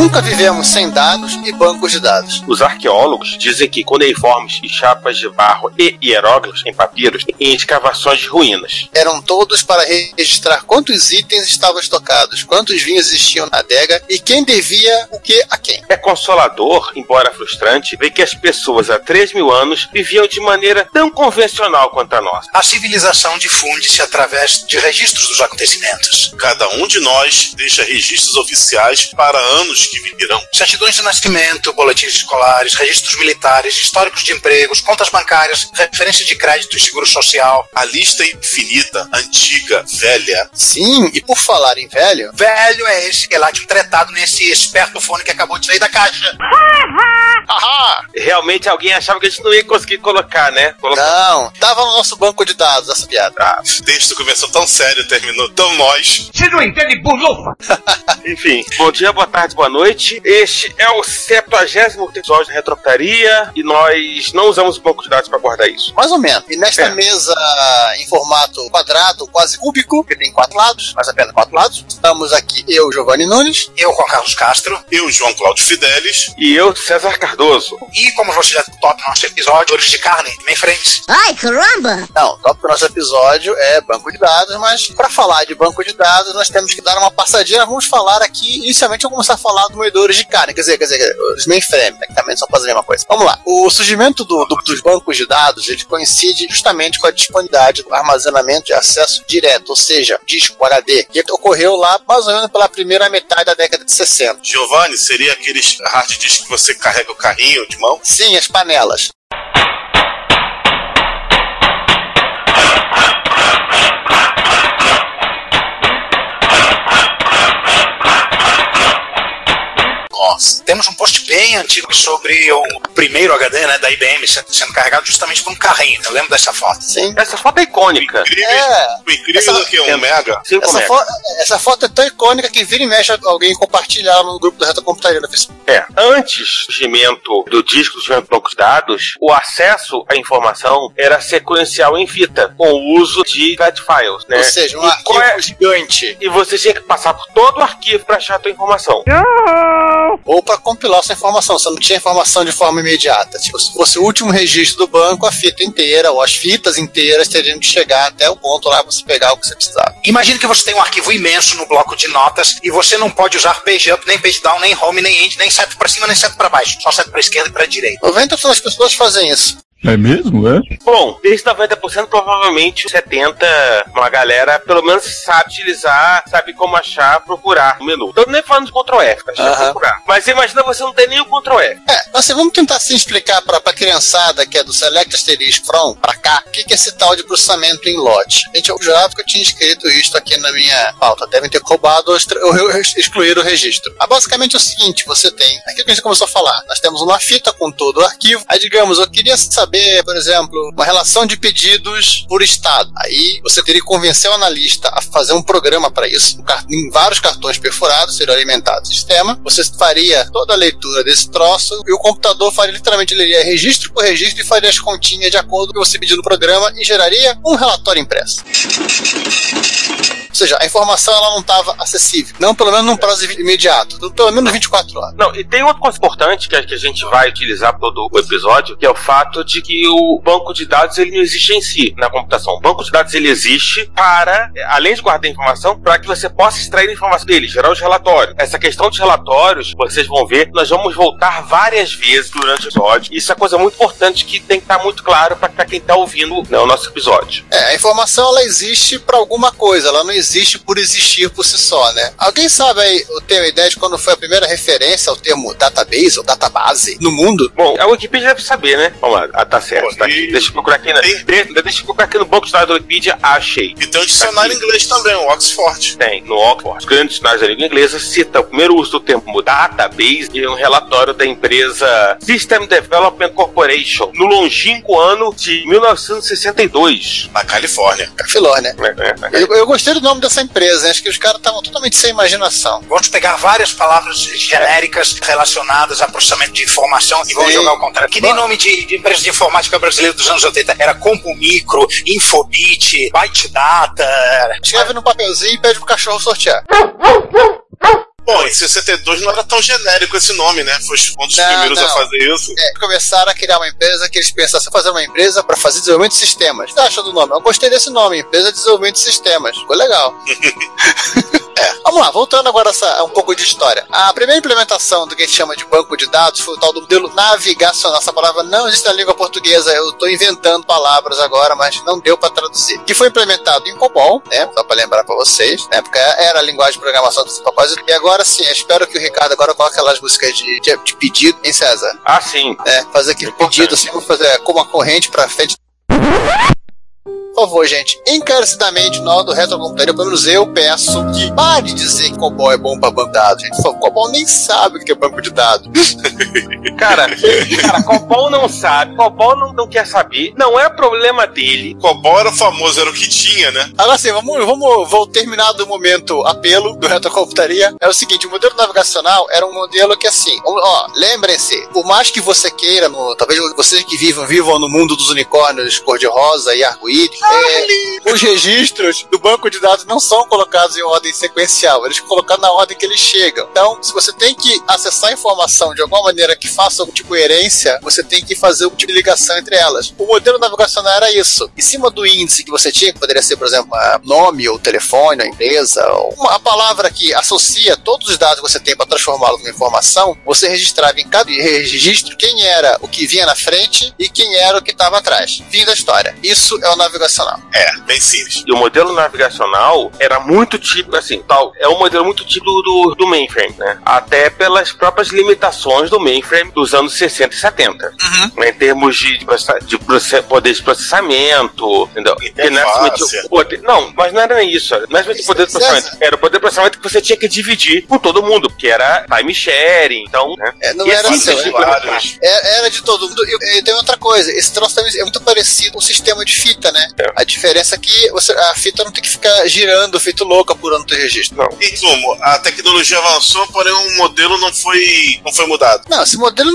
Nunca vivemos sem dados e bancos de dados. Os arqueólogos dizem que cuneiformes e chapas de barro e hieróglifos em papiros em escavações de ruínas. Eram todos para registrar quantos itens estavam estocados, quantos vinhos existiam na adega e quem devia o que a quem. É consolador, embora frustrante, ver que as pessoas há 3 mil anos viviam de maneira tão convencional quanto a nossa. A civilização difunde-se através de registros dos acontecimentos. Cada um de nós deixa registros oficiais para anos que virão. Certidões de nascimento, boletins escolares, registros militares, históricos de empregos, contas bancárias, referência de crédito e seguro social. A lista é infinita, antiga, velha. Sim, e por falar em velho. Velho é esse que é lá de tretado nesse esperto fone que acabou de sair da caixa. Realmente alguém achava que a gente não ia conseguir colocar, né? Colocar. Não, tava no nosso banco de dados essa piada. Ah, Texto começou tão sério, terminou tão nós. Você não entende burlufa? enfim, bom dia, boa tarde, boa noite. Este é o 70 episódio da Retrocaria e nós não usamos o banco de dados para guardar isso. Mais ou menos. E nesta É. mesa em formato quadrado, quase cúbico, que tem quatro lados, mas apenas quatro lados, estamos aqui eu, Giovanni Nunes. Eu, Juan Carlos Castro. Eu, João Cláudio Fidelis. E eu, César Cardoso. E como você já top no nosso episódio, Dores de Carne, main frames. Ai, caramba! Não, o tópico do nosso episódio é banco de dados, mas para falar de banco de dados, nós temos que dar uma passadinha. Vamos falar aqui, inicialmente, vamos começar a falar do moedores de carne, quer dizer, quer dizer, os mainframe, tecnicamente são quase a mesma coisa. Vamos lá. O surgimento do- do- dos bancos de dados, ele coincide justamente com a disponibilidade do armazenamento de acesso direto, ou seja, disco HD, que ocorreu lá mais ou menos pela primeira metade da década de 60. Giovanni, seria aqueles hard disk que você carrega o carrinho de mão? Sim, as panelas. Nossa. Temos um post bem antigo sobre o primeiro HD né, da IBM sendo, carregado justamente por um carrinho. Eu lembro dessa foto. Sim. Essa foto é icônica. Incrível, É. o incrível Essa- do que um mega. 5 Essa, mega. fo- essa foto é tão icônica que vira e mexe alguém compartilhar no grupo do Reta Computaria no Facebook. É, antes do surgimento do disco, do surgimento do banco de dados, o acesso à informação era sequencial em fita, com o uso de fat files, né? Ou seja, um E arquivo é- gigante. E você tinha que passar por todo o arquivo para achar a tua informação. Ou para compilar sua informação. Você não tinha informação de forma imediata. Tipo, se fosse o último registro do banco, a fita inteira ou as fitas inteiras teriam que chegar até o ponto lá pra você pegar o que você precisava. Imagine que você tem um arquivo imenso no bloco de notas e você não pode usar page up, nem page down, nem home, nem end, nem sete para cima, nem sete para baixo. Só sete para esquerda e para direita. 90% das pessoas fazem isso. É mesmo, é? Bom, desde 90%, provavelmente 70%, uma galera pelo menos sabe utilizar, sabe como achar, procurar no menu. Tô nem falando de Ctrl F, tá? Aham. procurar. Mas imagina você não ter nem o Ctrl F. É, mas assim, vamos tentar assim explicar pra, pra criançada que é do Select Asterisk From pra cá, o que, que é esse tal de processamento em lote. Gente, eu jurava que eu tinha escrito isso aqui na minha pauta. Devem ter roubado ou excluir o registro. Mas basicamente é o seguinte: você tem. Aquilo que a gente começou a falar. Nós temos uma fita com todo o arquivo. Aí, digamos, eu queria saber, por exemplo, uma relação de pedidos por estado. Aí você teria que convencer o analista a fazer um programa para isso. Em vários cartões perfurados, seria alimentado o sistema. Você faria toda a leitura desse troço e o computador faria literalmente, ele iria registro por registro e faria as continhas de acordo com o que você pediu no programa e geraria um relatório impresso. Ou seja, a informação ela não estava acessível. Não pelo menos num prazo imediato. Pelo menos 24 horas. Não, e tem outra coisa importante que a, gente vai utilizar todo o episódio, que é o fato de que o banco de dados ele não existe em si na computação. O banco de dados ele existe para, além de guardar informação, para que você possa extrair a informação dele, gerar os relatórios. Essa questão de relatórios, vocês vão ver, nós vamos voltar várias vezes durante o episódio. Isso é coisa muito importante que tem que estar muito claro para quem está ouvindo né, o nosso episódio. É, a informação ela existe para alguma coisa, ela não existe existe por existir por si só, né? Alguém sabe aí, eu tenho ideia de quando foi a primeira referência ao termo database ou database no mundo? Bom, a Wikipedia deve saber, né? Vamos lá, ah, tá certo, tá aqui. e- Deixa eu procurar aqui, na, Tem- de- deixa eu procurar aqui no banco de dados da Wikipedia, achei. E tem um dicionário inglês também, o Oxford. Tem, no Oxford. Os grandes dicionários da língua inglesa cita o primeiro uso do termo database em um relatório da empresa System Development Corporation no longínquo ano de 1962. Na Califórnia. Cafiló, né? né, né, né? Eu, eu gostei do nome dessa empresa, acho que os caras estavam totalmente sem imaginação. Vamos pegar várias palavras genéricas relacionadas a processamento de informação e vamos jogar ao contrário. Que nem Bom. nome de, de empresa de informática brasileira dos anos 80. Era Compo Micro, Infobit, Byte Data. Escreve no papelzinho e pede pro cachorro sortear. Bom, em 62 não era tão genérico esse nome, né? Foi um dos Não, primeiros a não. fazer isso. É, começaram a criar uma empresa que eles pensaram em fazer uma empresa para fazer desenvolvimento de sistemas. O que você acha do nome? Eu gostei desse nome, Empresa de Desenvolvimento de Sistemas. Ficou legal. É, vamos lá, voltando agora a, a um pouco de história. A primeira implementação do que a gente chama de banco de dados foi o tal do modelo navigacional. Essa palavra não existe na língua portuguesa, eu estou inventando palavras agora, mas não deu para traduzir. Que foi implementado em COBOL, né? Só para lembrar para vocês. Na época era a linguagem de programação do propósito. E agora sim, eu espero que o Ricardo agora coloque aquelas músicas de, de, de pedido, hein, César? Ah, sim. É, fazer aquele Importante. pedido assim, vou fazer como uma corrente pra frente. Por favor, gente, encarecidamente, nós do Retrocomputaria, pelo menos eu peço que pare de dizer que COBOL é bom pra banco de dados, gente. Favor, COBOL nem sabe o que é banco de dados. Cara, cara, Cobol não sabe, Cobol não, não quer saber, não é problema dele. Cobol era o famoso, era o que tinha, né? Agora sim, vamos, vamos, vou terminar do momento apelo do Retrocomputaria. É o seguinte, o modelo navegacional era um modelo que assim, ó, lembrem-se, por mais que você queira, no, talvez vocês que vivam, vivam no mundo dos unicórnios cor-de-rosa e arco-íris, é, os registros do banco de dados não são colocados em ordem sequencial, eles são colocados na ordem que eles chegam. Então, se você tem que acessar a informação de alguma maneira que faça algum tipo de coerência, você tem que fazer algum tipo de ligação entre elas. O modelo navegacional era isso. Em cima do índice que você tinha, que poderia ser, por exemplo, nome ou telefone, a empresa, ou uma, a palavra que associa todos os dados que você tem para transformá-los em informação, você registrava em cada registro quem era o que vinha na frente e quem era o que estava atrás. Fim da história. Isso é o navegacional. É, bem simples. E o modelo navegacional era muito típico, assim, tal, é um modelo muito típico do, do mainframe, né? Até pelas próprias limitações do mainframe dos anos 60 e 70. Né, em termos de, de, de poder de processamento, entendeu? É Interface. poder- não, mas não era nem isso. Não era o poder de processamento. Era o poder de processamento que você tinha que dividir com todo mundo, porque era time sharing, então, né? É, não E era assim, seu, você é- Vários. É- Era de todo mundo. E, e tem outra coisa, esse troço também é muito parecido com o sistema de fita, né? É. A diferença é que você, a fita não tem que ficar girando, feito louco, apurando o teu registro. Não. Em resumo, a tecnologia avançou, porém o modelo não foi, não foi mudado. Não, esse modelo.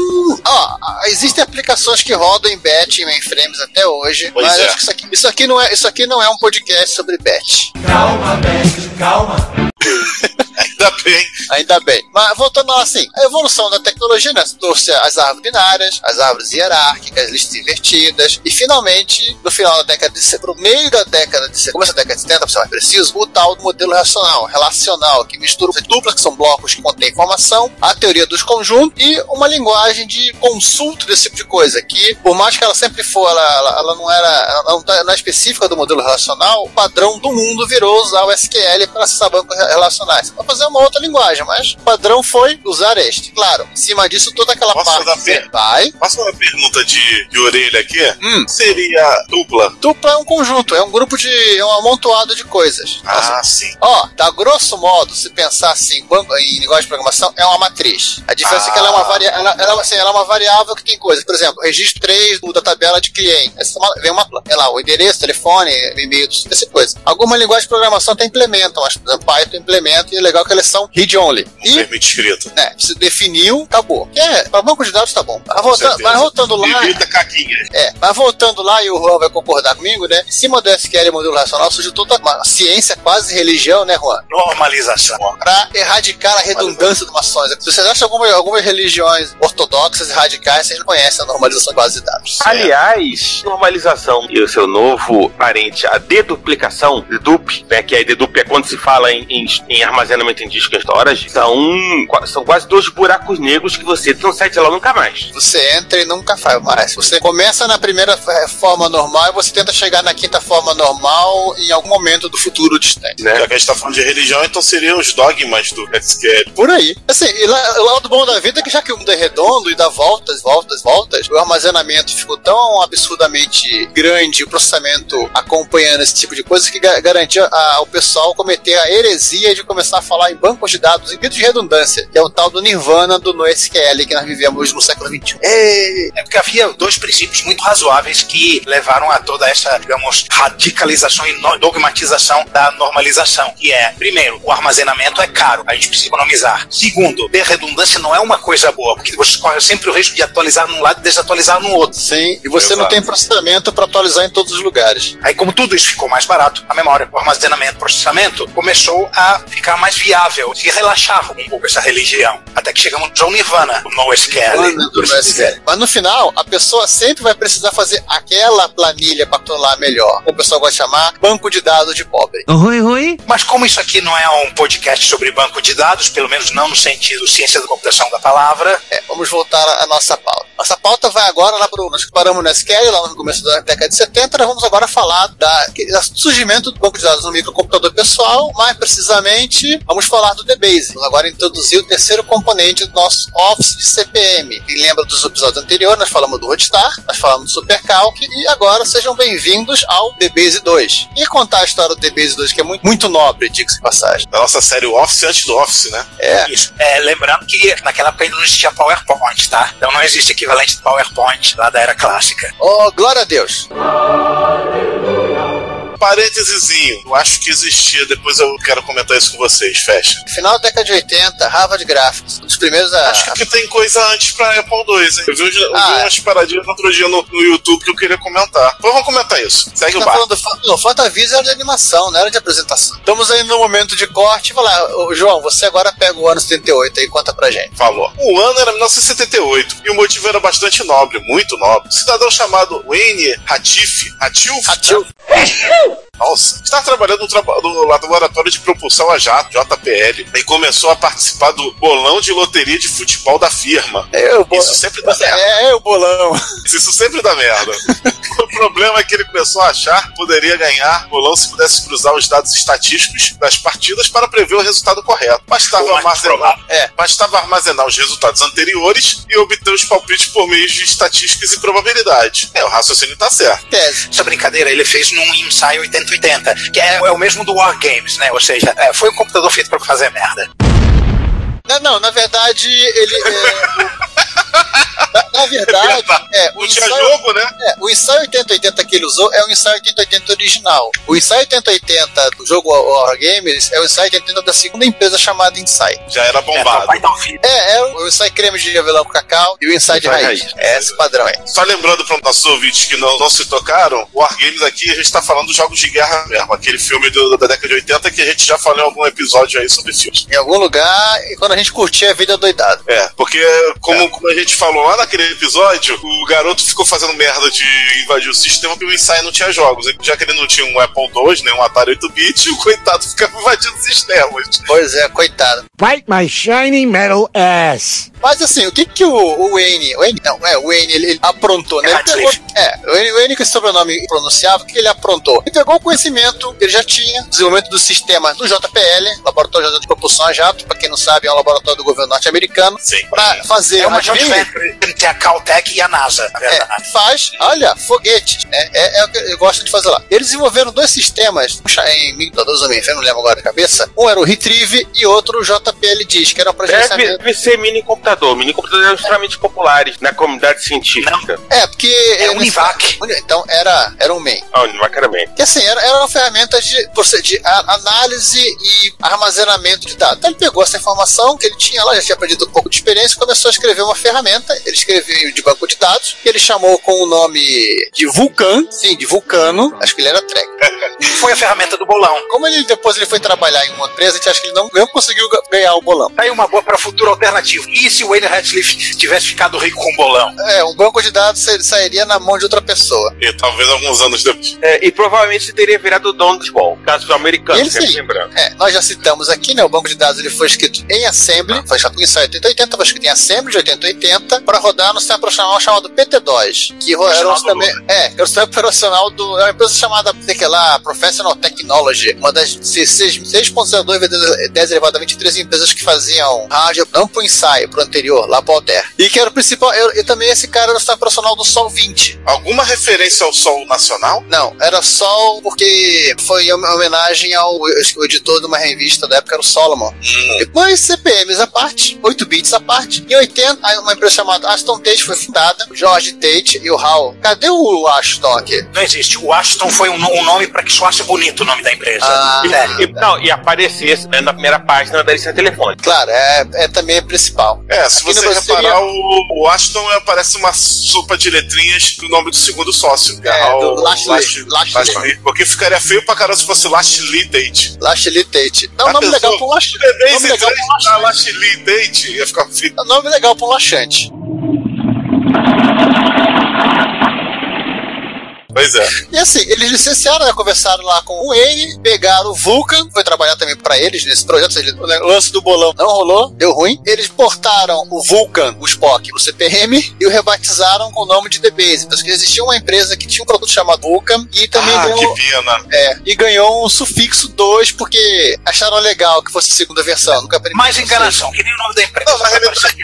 Ó, existem aplicações que rodam em batch em mainframes até hoje. Pois mas é. acho que isso aqui, isso, aqui não é, isso aqui não é um podcast sobre batch. Calma, Beth, calma. Ainda bem. Ainda bem. Mas voltando lá assim, a evolução da tecnologia, né? Trouxe as árvores binárias, as árvores hierárquicas, listas invertidas, e finalmente, no final da década de 70, pro meio da década de 70, começo da década de 70, para ser mais preciso, o tal do modelo racional, relacional, que mistura duplas, que são blocos que contêm informação, a teoria dos conjuntos e uma linguagem de consulta desse tipo de coisa, que por mais que ela sempre for, ela, ela, ela não era, ela não, tá- não é específica do modelo relacional, o padrão do mundo virou usar o SQL para acessar bancos relacionais. Para fazer uma outra linguagem, mas o padrão foi usar este. Claro, em cima disso, toda aquela Posso parte fé? vai. Faça uma pergunta de, de orelha aqui. Hum. Seria dupla? Dupla é um conjunto, é um grupo de. é um amontoado de coisas. Ah, sim. Ó, tá grosso modo, se pensar assim, em linguagem de programação, é uma matriz. A diferença é que ela é uma, varia ela, ela, assim, ela é uma variável que tem coisas. Por exemplo, registro 3 do- da tabela de cliente. Essa uma- vem uma é lá, o endereço, telefone, e-mail, essa coisa. Algumas linguagens de programação até implementam, mas, por exemplo, Python implementa e é legal que elas são read-only. Não E permite escrito. né, se definiu, acabou. Que é, para banco de dados tá bom. Mas certeza. mas voltando lá. Caquinha. É, mas voltando lá, e o Juan vai concordar comigo, né? Em cima do SQL e modelo racional surgiu toda uma ciência, quase religião, né, Juan? Normalização. Pra erradicar a redundância de mações. Se vocês acham algumas, algumas religiões ortodoxas e radicais, vocês não conhecem a normalização de base de dados. Aliás, normalização e o seu novo parente, a deduplicação, dedup, né, que a dedup é quando se fala em, em- em armazenamento em disco em storage, hoje são, são quase dois buracos negros que você não sai de lá nunca mais. Você entra e nunca faz mais. Você começa na primeira eh, forma normal e você tenta chegar na quinta forma normal em algum momento do futuro distante. Né? Já que a gente tá falando de religião, então seriam os dogmas do SQL. Por aí. Assim, e lá, o lado bom da vida é que já que o mundo é redondo e dá voltas, voltas, voltas, o armazenamento ficou tão absurdamente grande, o processamento acompanhando esse tipo de coisa, que ga- garantia ao pessoal cometer a heresia de começar a falar em bancos de dados em grito de redundância, que é o tal do Nirvana do NoSQL que nós vivemos no século XXI. Ei, É porque havia dois princípios muito razoáveis que levaram a toda essa, digamos, radicalização e dogmatização da normalização. Que é, primeiro, o armazenamento é caro, a gente precisa economizar. Segundo, ter redundância não é uma coisa boa, porque você corre sempre o risco de atualizar num lado e desatualizar no outro. Sim, e você não Exato. tem processamento para atualizar em todos os lugares. Aí, como tudo isso ficou mais barato, a memória, o armazenamento, o processamento começou a ficar mais viável, se relaxar um pouco essa religião. Até que chegamos ao Nirvana, o do NoSQL. Mas no final, a pessoa sempre vai precisar fazer aquela planilha para controlar melhor. O pessoal gosta de chamar banco de dados de pobre. Oi, oi. Mas como isso aqui não é um podcast sobre banco de dados, pelo menos não no sentido ciência da computação da palavra, É, vamos voltar à nossa pauta. Nossa pauta vai agora lá pro. Nós paramos no SQL, lá no começo da década de 70. Nós vamos agora falar da, da surgimento do banco de dados no microcomputador pessoal. Mais precisamente, vamos falar do DBase. Vamos agora introduzir o terceiro componente do nosso Office de CPM. Quem lembra dos episódios anteriores, nós falamos do Rodstar, nós falamos do Supercalc e agora sejam bem-vindos ao DBase 2. E contar a história do DBase 2, que é muito, muito nobre, diga-se de passagem. Da nossa série Office antes do Office, né? É. isso. É, lembrando que naquela época ainda não existia PowerPoint, tá? Então não existe equivalente de PowerPoint lá da era clássica. Oh, glória a Deus! Parêntesezinho, eu acho que existia, depois eu quero comentar isso com vocês, fecha. Final da década de 80, Harvard Graphics, um dos primeiros a. Acho que tem coisa antes pra Apple II, hein? Eu vi, uns- eu vi Ah, é. umas paradinhas outro dia no, no YouTube que eu queria comentar. Então vamos comentar isso. Segue o Tá bar. falando do Fa- não, Fantavision era de animação, não era de apresentação. Estamos aí no momento de corte. Vai lá, ô, João, você agora pega o ano 78 aí e conta pra gente. Falou. O ano era 1978 e o motivo era bastante nobre, muito nobre. Um cidadão chamado Wayne Hatif, Hatilf, Woo! Nossa. está trabalhando no, traba no laboratório de propulsão a jato, JPL, e começou a participar do bolão de loteria de futebol da firma. É, é o Isso sempre dá é, merda. É, é o bolão. Isso sempre dá merda. o problema é que ele começou a achar que poderia ganhar bolão se pudesse cruzar os dados estatísticos das partidas para prever o resultado correto. Bastava é armazenar, é, bastava armazenar os resultados anteriores e obter os palpites por meio de estatísticas e probabilidade. É, o raciocínio está certo. Tese. Essa brincadeira ele fez num ensaio 80 180, que é, é o mesmo do War Games, né? Ou seja, é, foi um computador feito para fazer merda. Não, não, na verdade, ele. É, na, na verdade, é, o Não tinha ensaio, jogo, né? é, o ensaio 8080 que ele usou é o ensaio 8080 original. O ensaio 8080 do jogo War Games é o ensaio 8080 da segunda empresa chamada Insight. Já era É, bombado. filho. É, é o Insight creme de avelã com cacau e o Insight de raiz. raiz. É esse padrão aí. Só lembrando para os nossos ouvintes que não, não se tocaram, o Wargames aqui a gente está falando dos jogos de guerra mesmo, aquele filme do- da década de 80 que a gente já falou em algum episódio aí sobre filmes. Em algum lugar, e quando a gente curtir a vida doidada. É, porque como, como a gente falou lá naquele episódio, o garoto ficou fazendo merda de invadir o sistema porque o ensaio não tinha jogos. E Já que ele não tinha um Apple II, nem um Atari 8-bit, o coitado ficava invadindo sistemas. Pois é, coitado. Fight my shiny metal ass. Mas assim, o que que o, o Wayne, Wayne, não, é, o Wayne, ele, ele aprontou, né? Ele pegou, é, o Wayne, o Wayne com esse sobrenome pronunciável, o que ele aprontou? Ele pegou o conhecimento que ele já tinha, desenvolvimento do sistema do JPL, Laboratório de Propulsão a Jato, pra quem não sabe, é um laboratório do governo norte-americano, Sim. pra fazer É uma joint venture entre a Caltech e a NASA, na É, faz, olha, foguetes. É, é, é o que eu gosto de fazer lá. Eles desenvolveram dois sistemas em microcomputadores ou mainframe, não lembro agora de cabeça. Um era o Retrieve e outro o JPL Disk, que era para Deve, gerenciamento. deve ser mini computador. Mini computadores eram extremamente populares na comunidade científica. É, porque. É Univac. Então era, era um main. Ah, Univacaramente. Que assim, era, eram ferramentas de, de análise e armazenamento de dados. Então ele pegou essa informação que ele tinha lá, já tinha aprendido um pouco de experiência, e começou a escrever uma ferramenta. Ele escreveu de banco de dados, que ele chamou com o nome de Vulcan, sim, de Vulcano. Acho que ele era Trek. Foi a ferramenta do bolão. Como ele depois ele foi trabalhar em uma empresa, a gente acha que ele não, não conseguiu ga- ganhar o bolão. Tá aí uma boa para futuro alternativo. E se o Wayne Ratcliffe tivesse ficado rico com o bolão. É, um banco de dados sa- sairia na mão de outra pessoa. E talvez alguns anos depois. É, e provavelmente teria virado dono do futebol. Caso americano, Ele sim. lembrando. É, nós já citamos aqui, né? O banco de dados ele foi escrito em Assembly, foi escrito em 8080, foi escrito em Assembly de 8080 para rodar no sistema operacional chamado PT2, que era um sistema, é, era o sistema operacional do, é uma empresa chamada, sei que lá, Professional Technology, uma das 6.02 vezes 10 elevado a 23 empresas que faziam rádio não pro ensaio, pro anterior, lá pro Alter. E que era o principal, eu- e também esse cara era o operacional do Sol 20. Alguma referência ao Sol Nacional? Não, era Sol porque foi em homenagem ao o editor de uma revista da época, era o Solomon. Depois, CPMs à parte, 8 bits à parte. Em 80, aí uma empresa chamada Aston Tate foi fundada, George Tate e o Hal. Cadê o Aston aqui? Não existe. O Ashton foi um, um nome para que soasse bonito o nome da empresa. Ah, Sério. E, não, e aparecesse né, na primeira página da lista telefônica. Claro, é, é também principal. É, se Aqui você reparar, seria- o, o Ashton aparece uma sopa de letrinhas do nome do segundo sócio. É, o do Lashley. Lashley. Lashley. Porque ficaria feio pra caramba se fosse Lashley Tate. Lashley Tate. Já nome legal laxante. Bebês Nome legal laxante. Lashley Tate ia ficar feio. Nome legal pra um Pois é. E assim, eles licenciaram, né, conversaram lá com o Wayne, pegaram o Vulcan, foi trabalhar também pra eles nesse projeto. ele- O lance do bolão não rolou, deu ruim. Eles portaram o Vulcan, o Spock, pro CPM e o rebatizaram com o nome de The Base. Porque existia uma empresa que tinha um produto chamado Vulcan e também Ah, ganhou, que pena. é, e ganhou um sufixo 2 porque acharam legal que fosse a segunda versão. Nunca Mais enganação, que nem o nome da empresa. Não, na realidade-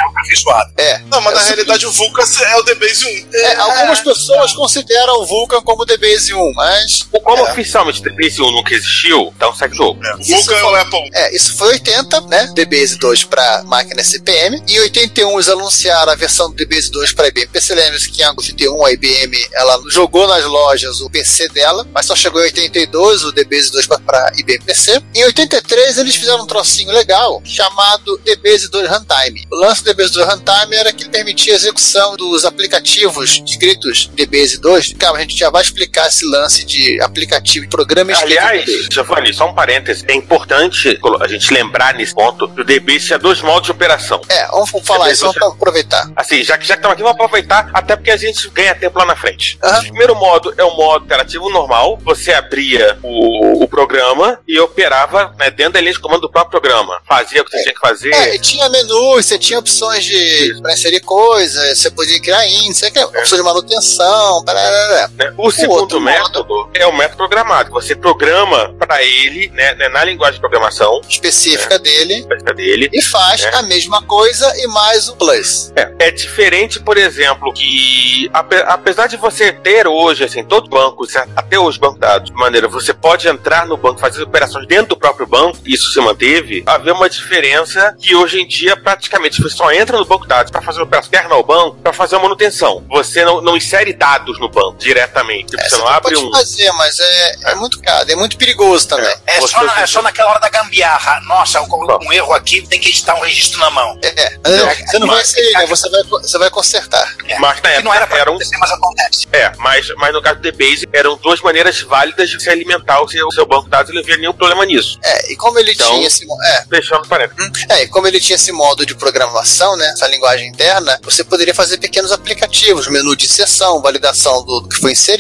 é. É. Não, mas É na o realidade o Vulcan é o The Base 1. É, algumas pessoas consideram o Vulcan como The Base 1, mas Como É. oficialmente o Base 1 nunca existiu, então segue o jogo. O Vulcan é o Apple. É, isso foi 80, né? DBase 2 para máquina CPM. Em 81 eles anunciaram a versão do DBase 2 para IBM PC. Lembra-se que em 81 a IBM ela jogou nas lojas o PC dela, mas só chegou em 82 o DBase 2 para IBM PC. Em 83 eles fizeram um trocinho legal chamado DBase 2 Runtime. O lance do DBase 2 Runtime era que ele permitia a execução dos aplicativos escritos DBase 2. Calma, a gente vai explicar esse lance de aplicativo e programa Aliás. Giovanni, só um parêntese. É importante a gente lembrar nesse ponto que o DBase tinha dois modos de operação. É, vamos falar isso, vamos aproveitar. Assim, já que já estamos aqui, vamos aproveitar, até porque a gente ganha tempo lá na frente. Aham. O primeiro modo é o modo interativo normal. Você abria o, o programa e operava né, dentro da linha de comando do próprio programa. Fazia o que você É. tinha que fazer. É, tinha menu, você tinha opções de pra inserir coisas, você podia criar índice, É. opções de manutenção, parará. né? O segundo outro método é o método programado. Você programa para ele, né, né, na linguagem de programação específica dele específica dele. e faz É. a mesma coisa e mais o plus. É, é diferente, por exemplo, que ape- apesar de você ter hoje, assim, todos os bancos, até hoje banco de dados, de maneira, você pode entrar no banco, fazer operações dentro do próprio banco, isso se manteve, havia uma diferença que hoje em dia praticamente você só entra no banco de dados para fazer uma operação externa ao banco, para fazer a manutenção. Você não, não insere dados no banco diretamente. Tipo, É, você não abre pode um. fazer, mas é, é muito caro, é muito perigoso também. É Você- só, na, é só naquela hora da gambiarra. Nossa, um, um erro aqui tem que editar um registro na mão. É, você não vai inserir, né? Você vai, você vai consertar. É. Mas na que não era época pra era um acontecer, mas acontece. É, mas, mas no caso do DBase eram duas maneiras válidas de se alimentar o seu, o seu banco de dados e não havia nenhum problema nisso. É, e como ele Então- tinha esse. É, Deixando parênteses. É, e como ele tinha esse modo de programação, né, essa linguagem interna, você poderia fazer pequenos aplicativos, menu de inserção, validação do, do que foi inserido,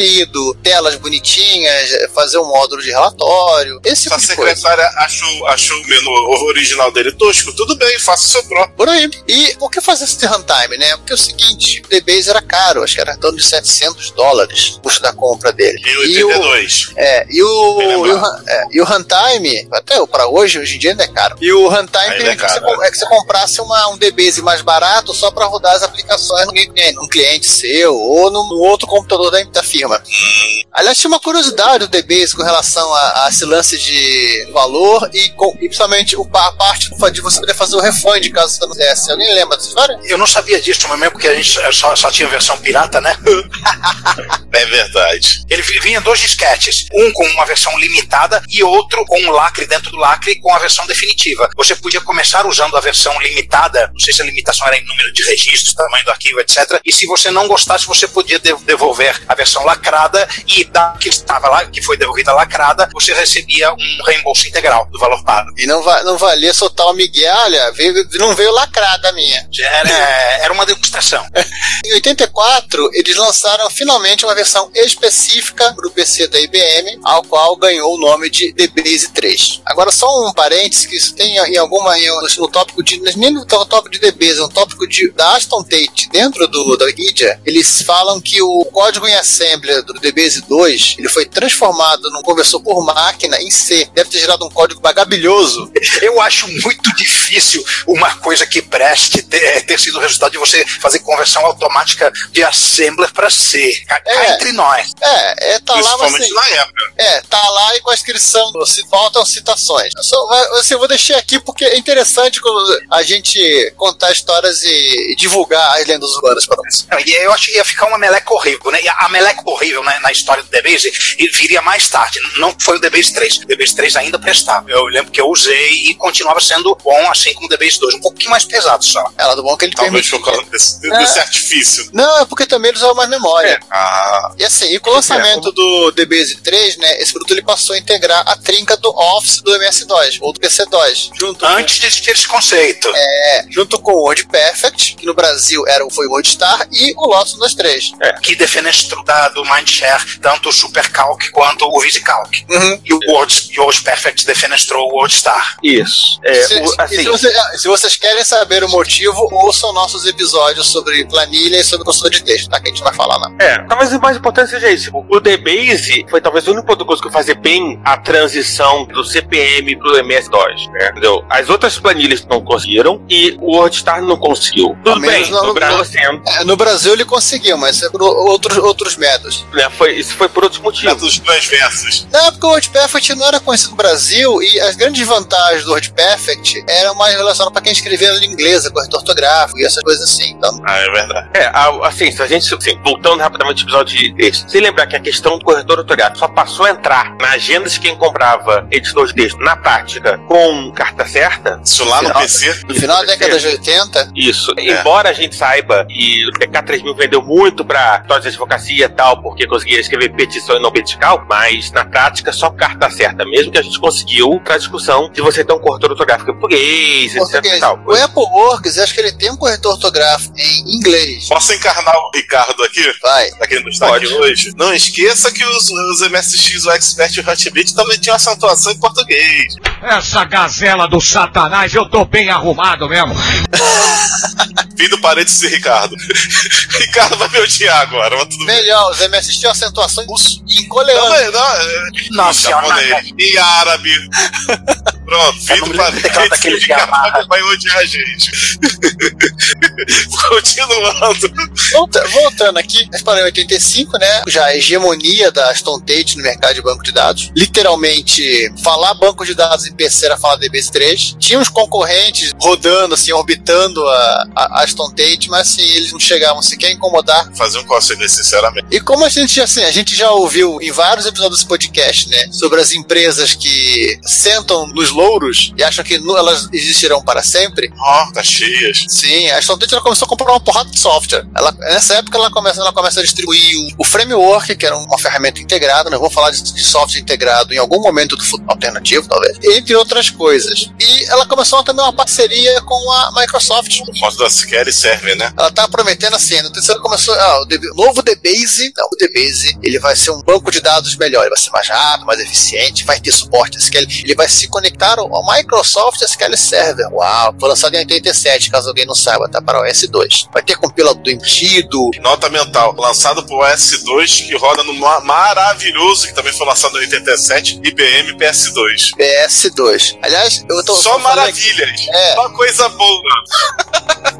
telas bonitinhas, fazer um módulo de relatório, esse Se tipo a coisa. secretária achou, achou o menu original dele tosco, tudo bem, faça o seu próprio. Por aí. E por que fazer esse runtime, né? Porque é o seguinte, o DBase era caro, acho que era em torno de 700 dólares o custo da compra dele. E o E o- IPv2. É, e o, Bem e o, é, e o runtime, até pra hoje, hoje em dia ainda é caro. E o runtime é permite que você, com- é que você comprasse uma, um DBase mais barato só pra rodar as aplicações num cliente, seu ou num outro computador da, da firma. Aliás, tinha uma curiosidade do DBase com relação a, a esse lance de valor e, com, e principalmente o, a parte de você poder fazer o refund caso você não fizesse. Alguém lembra dessa história? Eu não sabia disso, mas mesmo porque a gente só, só tinha versão pirata, né? É verdade. Ele vi- vinha dois disquetes, um com uma versão limitada e outro com um lacre dentro do lacre com a versão definitiva. Você podia começar usando a versão limitada, não sei se a limitação era em número de registros, tamanho do arquivo, etc. E se você não gostasse, você podia de- devolver a versão lacrada e da que estava lá, que foi devolvida lacrada, você recebia um reembolso integral do valor pago. E não, va não valia soltar o Miguel, olha, veio, não veio lacrada a minha. Era, era uma demonstração. Em 84, eles lançaram finalmente uma versão específica para o PC da IBM, ao qual ganhou o nome de DBase 3. Agora, só um parênteses, que isso tem em alguma, em, no tópico de, nem no tópico de DBase, é um tópico de, da Aston Tate, dentro do, da Wikipedia, eles falam que o código em assembly do DBase 2, ele foi transformado num conversor por máquina em C. Deve ter gerado um código bagabilhoso. Eu acho muito difícil uma coisa que preste ter, ter sido o resultado de você fazer conversão automática de assembler para C. Cá É. entre nós. É, é tá lá, Principalmente assim, na época. É, tá lá e com a inscrição, se faltam citações. Eu só, assim, eu vou deixar aqui porque é interessante quando a gente contar histórias e, divulgar as lendas urbanas para nós. E eu acho que ia ficar uma meleca horrível, né? A meleca horrível né, na história do DBase e viria mais tarde. Não foi o DBase 3. O DBase 3 ainda prestava. Eu lembro que eu usei e continuava sendo bom, assim como o DBase 2. Um pouquinho mais pesado só. Ela do bom que ele Talvez permite. por causa desse, É. desse artifício. Não, é porque também eles usavam mais memória. Ah, E assim, e com o lançamento do DBase 3, né, esse produto ele passou a integrar a trinca do Office do MS-DOS, ou do PC-DOS, junto, Antes de existir esse conceito. é, junto com o WordPerfect, que no Brasil era, o- foi o WordStar, e o Lotus 23. Que defenestrou da, do Mindshare tanto o SuperCalc quanto o VisiCalc. Uhum. E o Word, e o WordPerfect defenestrou o WordStar. Isso. É, Se, o- assim, se você- ah, se vocês querem saber o motivo, ouçam nossos episódios sobre planilha e sobre consulta de texto, tá? Que a gente vai falar lá. É, talvez o mais importante seja isso. O DBase foi talvez o único que conseguiu fazer bem a transição do CPM pro MS-DOS, né? Entendeu? As outras planilhas não conseguiram e o WordStar não conseguiu. Tudo bem, não- no Brasil sendo, É, no Brasil ele conseguiu, mas é por outros, outros métodos. Né? Foi, isso foi por outros motivos. métodos transversos. Na época o WordPerfect não era conhecido no Brasil e as grandes vantagens do WordPerfect eram mais relacionadas para quem escrevia em inglês, corretor ortográfico e essas coisas assim. Então, Ah, é verdade. É, assim, se a gente, assim, voltando rapidamente ao episódio de texto, se lembrar que a questão do corretor ortográfico só passou a entrar na agenda de quem comprava editor de texto na prática com carta certa. Isso lá no Final- PC. no final da década de 80, Isso. É. Embora a gente saiba e o TK3000 vendeu muito pra histórias de advocacia e tal, porque conseguia escrever petição e não vertical, mas na prática só carta certa, mesmo que a gente conseguiu pra discussão de você ter um corretor ortográfico em português, etc e português. tal. O Apple Works, acho que ele tem um corretor ortográfico em inglês. Posso encarnar o Ricardo aqui? Vai. Pra quem não está Pode. aqui hoje. Não esqueça que os, os MSX, o Expert e o Hotbit também tinham acentuação em português. Essa gazela do satanás, eu tô bem arrumado mesmo. Fim do parênteses, Ricardo. Ricardo vai me odiar agora, mas tudo bem. Os MSX tinham acentuação em russo e em coreano. Não, não, japonês, em árabe. Pronto, fim não do teclado parênteses. daquele O que Ricardo amarra. vai odiar a gente. Continuando. Volta- voltando aqui, nós paramos em 85, né? Já a hegemonia da Aston Tate no mercado de banco de dados. Literalmente, falar banco de dados em PC era falar DBase 3. Tinha uns concorrentes rodando, assim, orbitando a, a Aston Tate, mas assim, eles não chegavam sequer a incomodar. Fazer um conselho, sinceramente. E como a gente, assim, a gente já ouviu em vários episódios desse podcast, né? Sobre as empresas que sentam nos louros e acham que elas existirão para sempre. Ó, tá cheias. Sim, a Stone ela começou a comprar uma porrada de software. Ela, nessa época ela começa, ela começa a distribuir o, o framework, que era uma ferramenta integrada, né? Vou falar de, de software integrado em algum momento do futuro alternativo, talvez, entre outras coisas. E ela começou também uma parceria com a Microsoft. Por conta da Scary serve, né? Ela tá prometendo assim, no terceiro começou, ah, o DB novo DBase, não, o DBase, ele vai ser um banco de dados melhor, ele vai ser mais rápido, mais eficiente, vai ter suporte SQL, ele vai se conectar ao, ao Microsoft SQL Server. Uau, foi lançado em 87, caso alguém não saiba, tá para o S2. Vai ter compilador embutido, Nota mental, lançado pro S2, que roda no ma- maravilhoso, que também foi lançado em 87, IBM PS2. PS2. Aliás, eu tô Só maravilhas. É. Só coisa boa.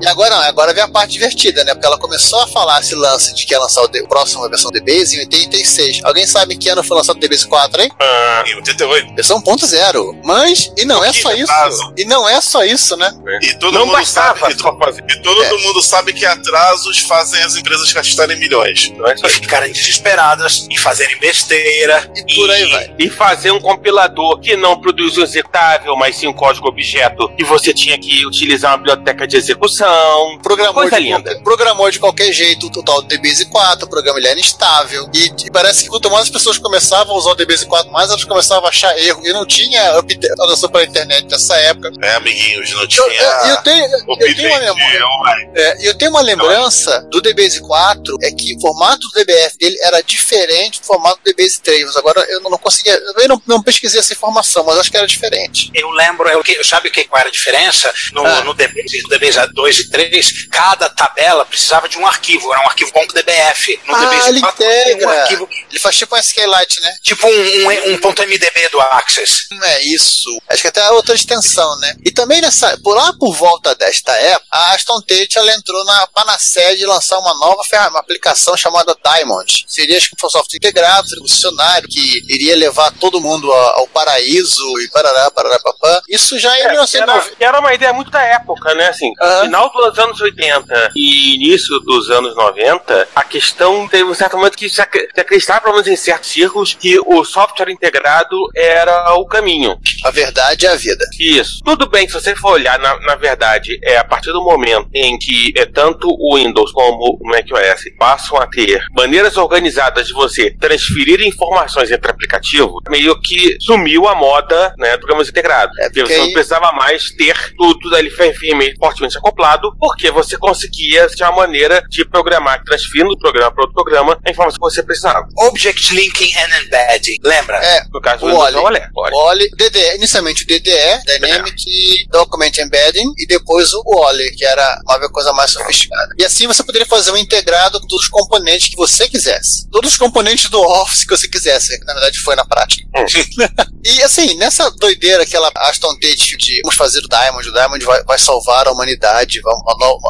E agora não, agora vem a parte divertida, né? Porque ela começou a falar esse lance de que ia lançar o, o próximo versão DBase em 86. Alguém sabe que ano foi lançado o DBase 4, hein? Ah, Em 88. Versão 1.0. Mas, e não é só isso. atraso. E não é só isso, né? E todo não mundo bastava sabe. E, fazer. e todo É. mundo sabe que atrasos fazem as empresas gastarem milhões. Não é só E ficarem desesperadas e fazerem besteira. E por aí vai. E fazer um compilador que não produz um executável, mas sim um código objeto, e você tinha que utilizar uma biblioteca de execução. Programou Coisa de, linda. qualquer, programou de qualquer jeito o tal do DBase 4, o programa ele era instável. E, e parece que quanto mais as pessoas começavam a usar o DBase 4, mais elas começavam a achar erro. E não tinha update atualização para a internet nessa época. É, amiguinhos, não Eu, tinha. eu- eu tenho, eu tenho uma memória. É, e eu tenho uma lembrança do DBase 4 é que o formato do DBF dele era diferente do formato do DBase 3. Mas agora eu não conseguia. Eu não, não pesquisei essa informação, mas acho que era diferente. Eu lembro, é que, sabe o que, qual era a diferença? No, Ah. no DBase, no DBase 2 e 3, cada tabela precisava de um arquivo, era um arquivo .dbf. No Ah, DBase ele 4 tem um integra. arquivo, Ele faz tipo um SQLite, né? tipo um, um, um ponto .mdb do Access. Não é isso. Acho que até é outra extensão, né? E também nessa, por lá por volta desta época, a Aston Tate ela entrou na panaceia de lançar uma nova ferramenta, uma aplicação chamada Diamond. Seria acho que um software integrado, seria um funcionário que iria levar todo mundo a- ao paraíso e parará, parará, papá. Isso já em É, que, 1990. era, era uma ideia muito da época, né? Assim, Aham. final dos anos 80 e início dos anos 90, a questão teve um certo momento que se acreditava, pelo menos em certos círculos, que o software integrado era o caminho. A verdade é a vida. Isso. Tudo bem, se você for olhar, na, na verdade, é a partir do momento em que é tanto o Windows como o macOS passam a ter maneiras organizadas de você transferir informações entre aplicativos, meio que sumiu a moda né, do programas integrados. É, porque porque você não aí- precisava precisava mais ter tudo ali firmemente, fortemente acoplado, porque você conseguia ter uma maneira de programar, transferindo do programa para outro programa, a informação que você precisava. Object Linking and Embedding. Lembra? É, No caso do Windows, não, olha, olha. OLE, DDE, inicialmente o DDE, Dynamic Document Embedding, e depois o OLE, que era uma coisa mais sofisticada. E assim você poderia fazer um integrado com todos os componentes que você quisesse. Todos os componentes do Office que você quisesse, que na verdade foi na prática. e assim, nessa doideira que ela Aston Tate de vamos fazer o Diamond, o Diamond vai, vai salvar a humanidade, vamos,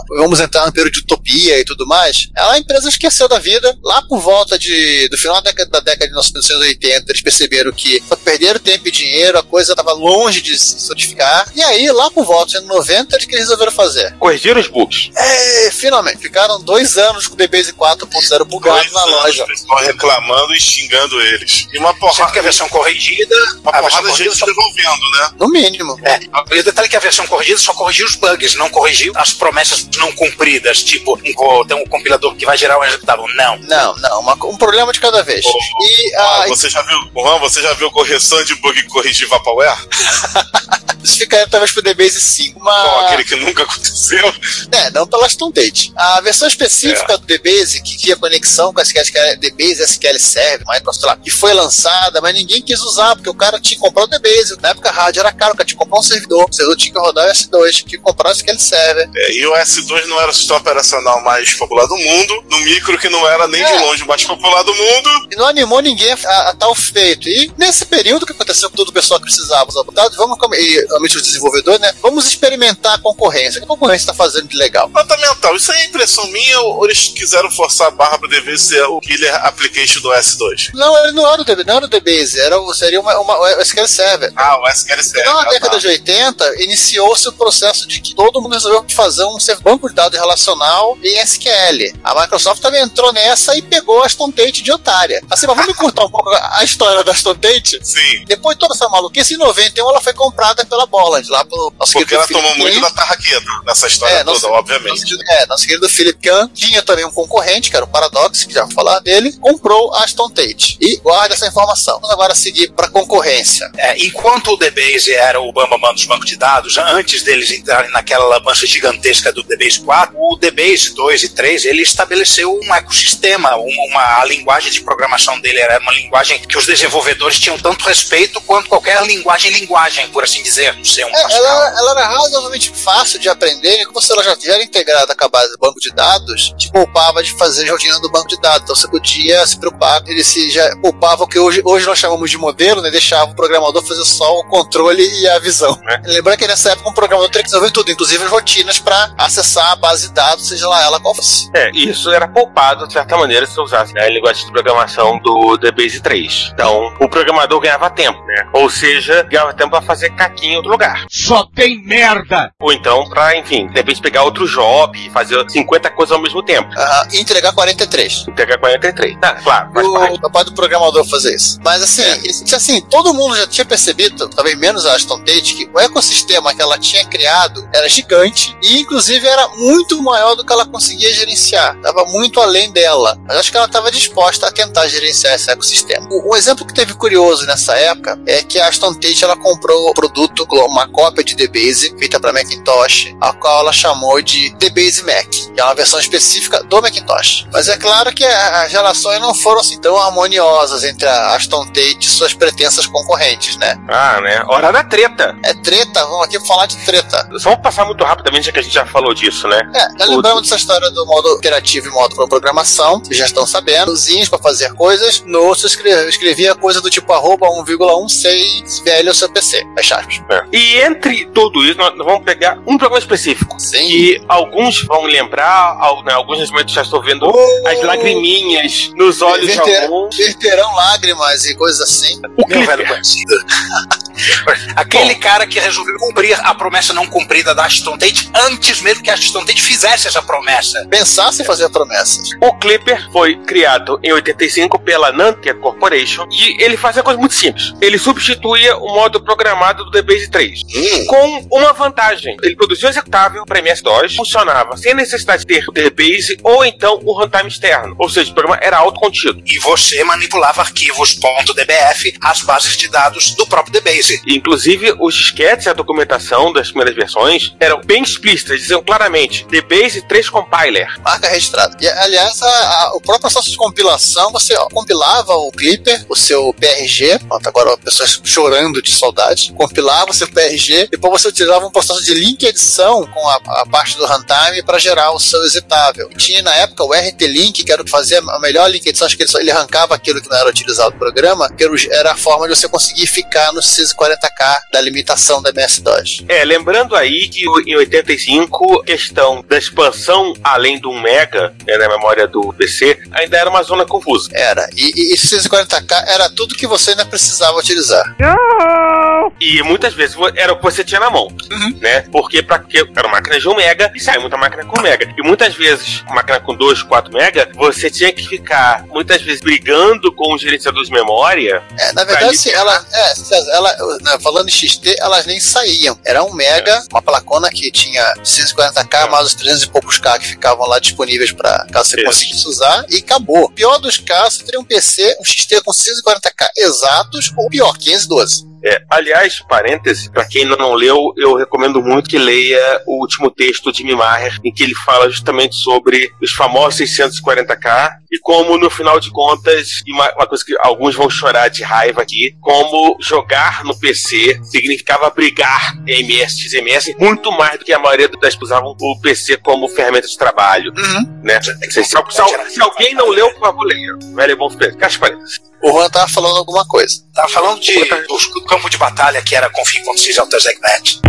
vamos entrar no período de utopia e tudo mais, ela, a empresa esqueceu da vida. Lá por volta de, do final da década, da década de 1980, eles perceberam que perderam tempo e dinheiro, a coisa estava longe de se solidificar. E aí, lá por volta de anos 90, eles que eles resolveram fazer. Corrigir os bugs. É, finalmente, ficaram dois anos com o DBase 4.0 bugado Dois na loja. O pessoal reclamando e xingando eles. E uma Sendo porrada, que a versão corrigida. uma a porrada de corrigida gente só devolvendo, né? No mínimo. É, e o detalhe é que a versão corrigida só corrigiu os bugs, não corrigiu as promessas não cumpridas, tipo, ter um compilador que vai gerar um executável. Não. Não, não, uma- um problema de cada vez. Ô, E Ah, ah, você já viu, Juan, você já viu correção de bug que corrigir Vaporware? Isso ficaria talvez pro DBase 5. Bom, Mas, aquele que nunca aconteceu. é, não pela Aston Date. A versão específica do DBase, que tinha conexão com a SQL, que era DBase SQL Server, Microsoft, lá, que foi lançada, mas ninguém quis usar, porque o cara tinha que comprar o DBase. Na época, a rádio era caro, o cara tinha que comprar um servidor. O servidor tinha que rodar o S2, tinha que comprar o SQL Server. É, e o S2 não era o sistema operacional mais popular do mundo, no micro que não era nem É. de longe o mais popular do mundo. E não animou ninguém a, a tal feito. E nesse período que aconteceu com todo o pessoal que precisava usar o dado, vamos, e realmente os desenvolvedores, né? Vamos experimentar a concorrência. O que a concorrência está fazendo de legal? Nota mental, isso é impressão minha ou eles quiseram forçar a barra pra dever ser o killer application do S2? Não, ele não era o DBase, não era o DBase, era, seria uma, uma, o SQL Server. Ah, o SQL Server. Então, na ah, década tá. de 80, iniciou-se o processo de que todo mundo resolveu fazer um banco de dados relacional em SQL. A Microsoft também entrou nessa e pegou a Aston Tate de otária. Assim, mas vamos contar um pouco a história da Aston Tate? Sim, Depois de toda essa maluquice, em 91 ela foi comprada pela Bolland, lá pelo nosso porque querido ela Philip tomou muito Kahn. da tarraqueta nessa história É, toda, nosso- obviamente. Nosso, é, nosso querido Philip Kahn tinha também um concorrente, que era o Paradox, que já vou falar dele, comprou a Aston Tate. E guarda essa informação. Vamos agora seguir para concorrência. É, enquanto o DBase era o bambamã dos bancos de dados, antes deles entrarem naquela lambança gigantesca do DBase 4, o DBase 2 e 3, ele estabeleceu um ecossistema, uma, uma- a linguagem de programação dele era uma linguagem que os desenvolvedores tinham tanto respeito quanto qualquer linguagem linguagem, por assim dizer, não ser um É, ela, ela era razoavelmente fácil de aprender, e como se ela já era integrada com a base do banco de dados, te poupava de fazer rotina do banco de dados. Então você podia se preocupar, ele se já poupava o que hoje, hoje nós chamamos de modelo, né? Deixava o programador fazer só o controle e a visão. É. Lembrando que nessa época um programador teria que resolver tudo, inclusive as rotinas para acessar a base de dados, seja lá ela qual fosse. É, isso era poupado, de certa maneira, se você usasse né, a linguagem de programação do DBase 3. Então, o programador ganhava tempo, né? Ou seja, tempo pra fazer caquinha em outro lugar. Só tem merda! Ou então pra, enfim, de repente pegar outro job, fazer 50 coisas ao mesmo tempo. Ah, e entregar 43. Pegar 43. Tá, claro, faz parte. O papai do programador fazer isso. Mas assim, isso- assim, todo mundo já tinha percebido, talvez menos a Aston Tate, que o ecossistema que ela tinha criado era gigante e inclusive era muito maior do que ela conseguia gerenciar. Tava muito além dela. Mas acho que ela estava disposta a tentar gerenciar esse ecossistema. O- Um exemplo que teve curioso nessa época é que a Aston Tate ela comprou o produto, uma cópia de DBase feita para Macintosh, a qual ela chamou de DBase Mac, que é uma versão específica do Macintosh. Mas é claro que as relações não foram assim tão harmoniosas entre a Aston Tate e suas pretensas concorrentes, né? Ah, né? Hora da treta. É treta, vamos aqui falar de treta. Só vou passar muito rapidamente, já que a gente já falou disso, né? É, já lembramos dessa história do modo interativo e modo para programação, vocês já estão sabendo, usinhos para fazer coisas, no outro eu escrevia coisa do tipo arroba 1,16 velho ao seu PC, fecha aspas. É. E entre tudo isso, nós vamos pegar um programa específico. Sim. Que alguns vão lembrar, né, alguns nesse momento já estou vendo Oh! as lagriminhas nos olhos de Verter- alguns. Verterão lágrimas e coisas assim. O Meu velho Clipper. conhecido. Aquele cara que resolveu cumprir a promessa não cumprida da Aston Tate antes mesmo que a Aston Tate fizesse essa promessa. Pensasse em fazer promessas. O Clipper foi criado em 85 pela Nantia Corporation e ele fazia coisa muito simples. Ele substituía o modo programado do DBase 3 com uma vantagem. Ele produzia um executável para MS-DOS, funcionava sem necessidade de ter o DBase ou então o runtime externo. Ou seja, o programa era autocontido. E você manipulava arquivos .dbf às bases de dados do próprio DBase. Inclusive, os disquetes e a documentação das primeiras versões eram bem explícitas, diziam claramente DBase 3 Compiler. Marca registrada. E, aliás, a- a- o próprio processo de compilação, você ó, compilava o Clipper, o seu PRG, pronto, agora pessoas chorando de saudade, compilava o seu PRG, depois você utilizava um processo de link edição com a, a parte do runtime para gerar o seu executável. Tinha na época o RT-Link, que era o que fazia a melhor link edição, acho que ele, só, ele arrancava aquilo que não era utilizado no programa, que era, a forma de você conseguir ficar no 640K da limitação da MS-DOS. É, lembrando aí que o- em 85, a questão da expansão além do 1 mega né, na memória do PC ainda era uma zona confusa. Era. E, e, e 640K era tudo que você ainda precisava utilizar. E muitas vezes era o que você tinha na mão, né? Porque para que era máquina de 1 mega e sai muita máquina com 1 mega. E muitas vezes, máquina com 2, 4 mega, você tinha que ficar muitas vezes brigando com o gerenciador de memória. É, na verdade, assim, ela, é, César, ela, né, falando em XT, elas nem saíam. Era um mega, uma placona que tinha 140k, mais os 300 e poucos K que ficavam lá disponíveis para caso você Isso. conseguisse usar, e acabou. Pior dos casos, você teria um PC, um XT com 140k exatos, ou pior, 512. É, aliás, parêntese, para quem não leu, eu recomendo muito que leia o último texto de Mimaher, em que ele fala justamente sobre os famosos 640k e como, no final de contas, e uma, uma coisa que alguns vão chorar de raiva aqui, como jogar no PC significava brigar em MS, XMS, muito mais do que a maioria das pessoas usavam o PC como ferramenta de trabalho, né? Se, se- se- se alguém não leu, por favor, leia. Velho é bom. Caixa parênteses. O Juan tava falando alguma coisa. Tava falando de, do, campo de batalha que era config.sys Altersegnet.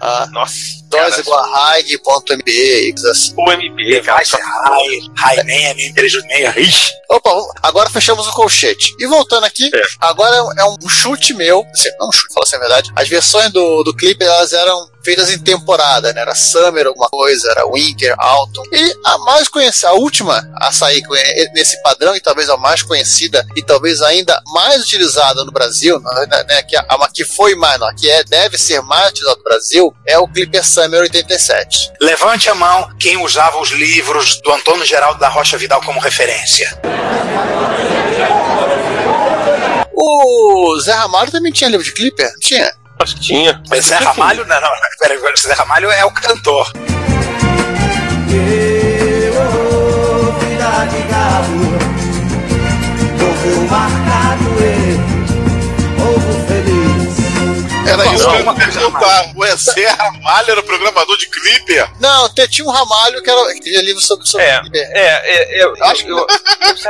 Ah, Nossa. DOS cara, igual a Hag.mb e coisas assim. o MB, cara, M386. Ixi. Opa, agora fechamos o colchete. E voltando aqui, É. agora é um- é chute meu, assim, não um chute, fala assim a verdade. As versões do, do clipe elas eram feitas em temporada, né? Era Summer, alguma coisa, era Winter, Autumn. E a mais conhecida, a última a sair nesse padrão, e talvez a mais conhecida, e talvez ainda mais utilizada no Brasil, né, né, que, a, que foi mais, não, que é, deve ser mais utilizada no Brasil, é o Clipper Summer 87. Levante a mão quem usava os livros do Antônio Geraldo da Rocha Vidal como referência. O Zé Ramalho também tinha livro de Clipper? Tinha. Acho que tinha. Mas Zé Ramalho, não, não, peraí, Zé Ramalho é o cantor. vida de gado, Era Isso que eu ia perguntar. O Zé Ramalho era programador de Clipper? Não, tinha um Ramalho que era que tinha livro sobre, sobre É, Clipper. é, é, é, eu Acho- eu, eu,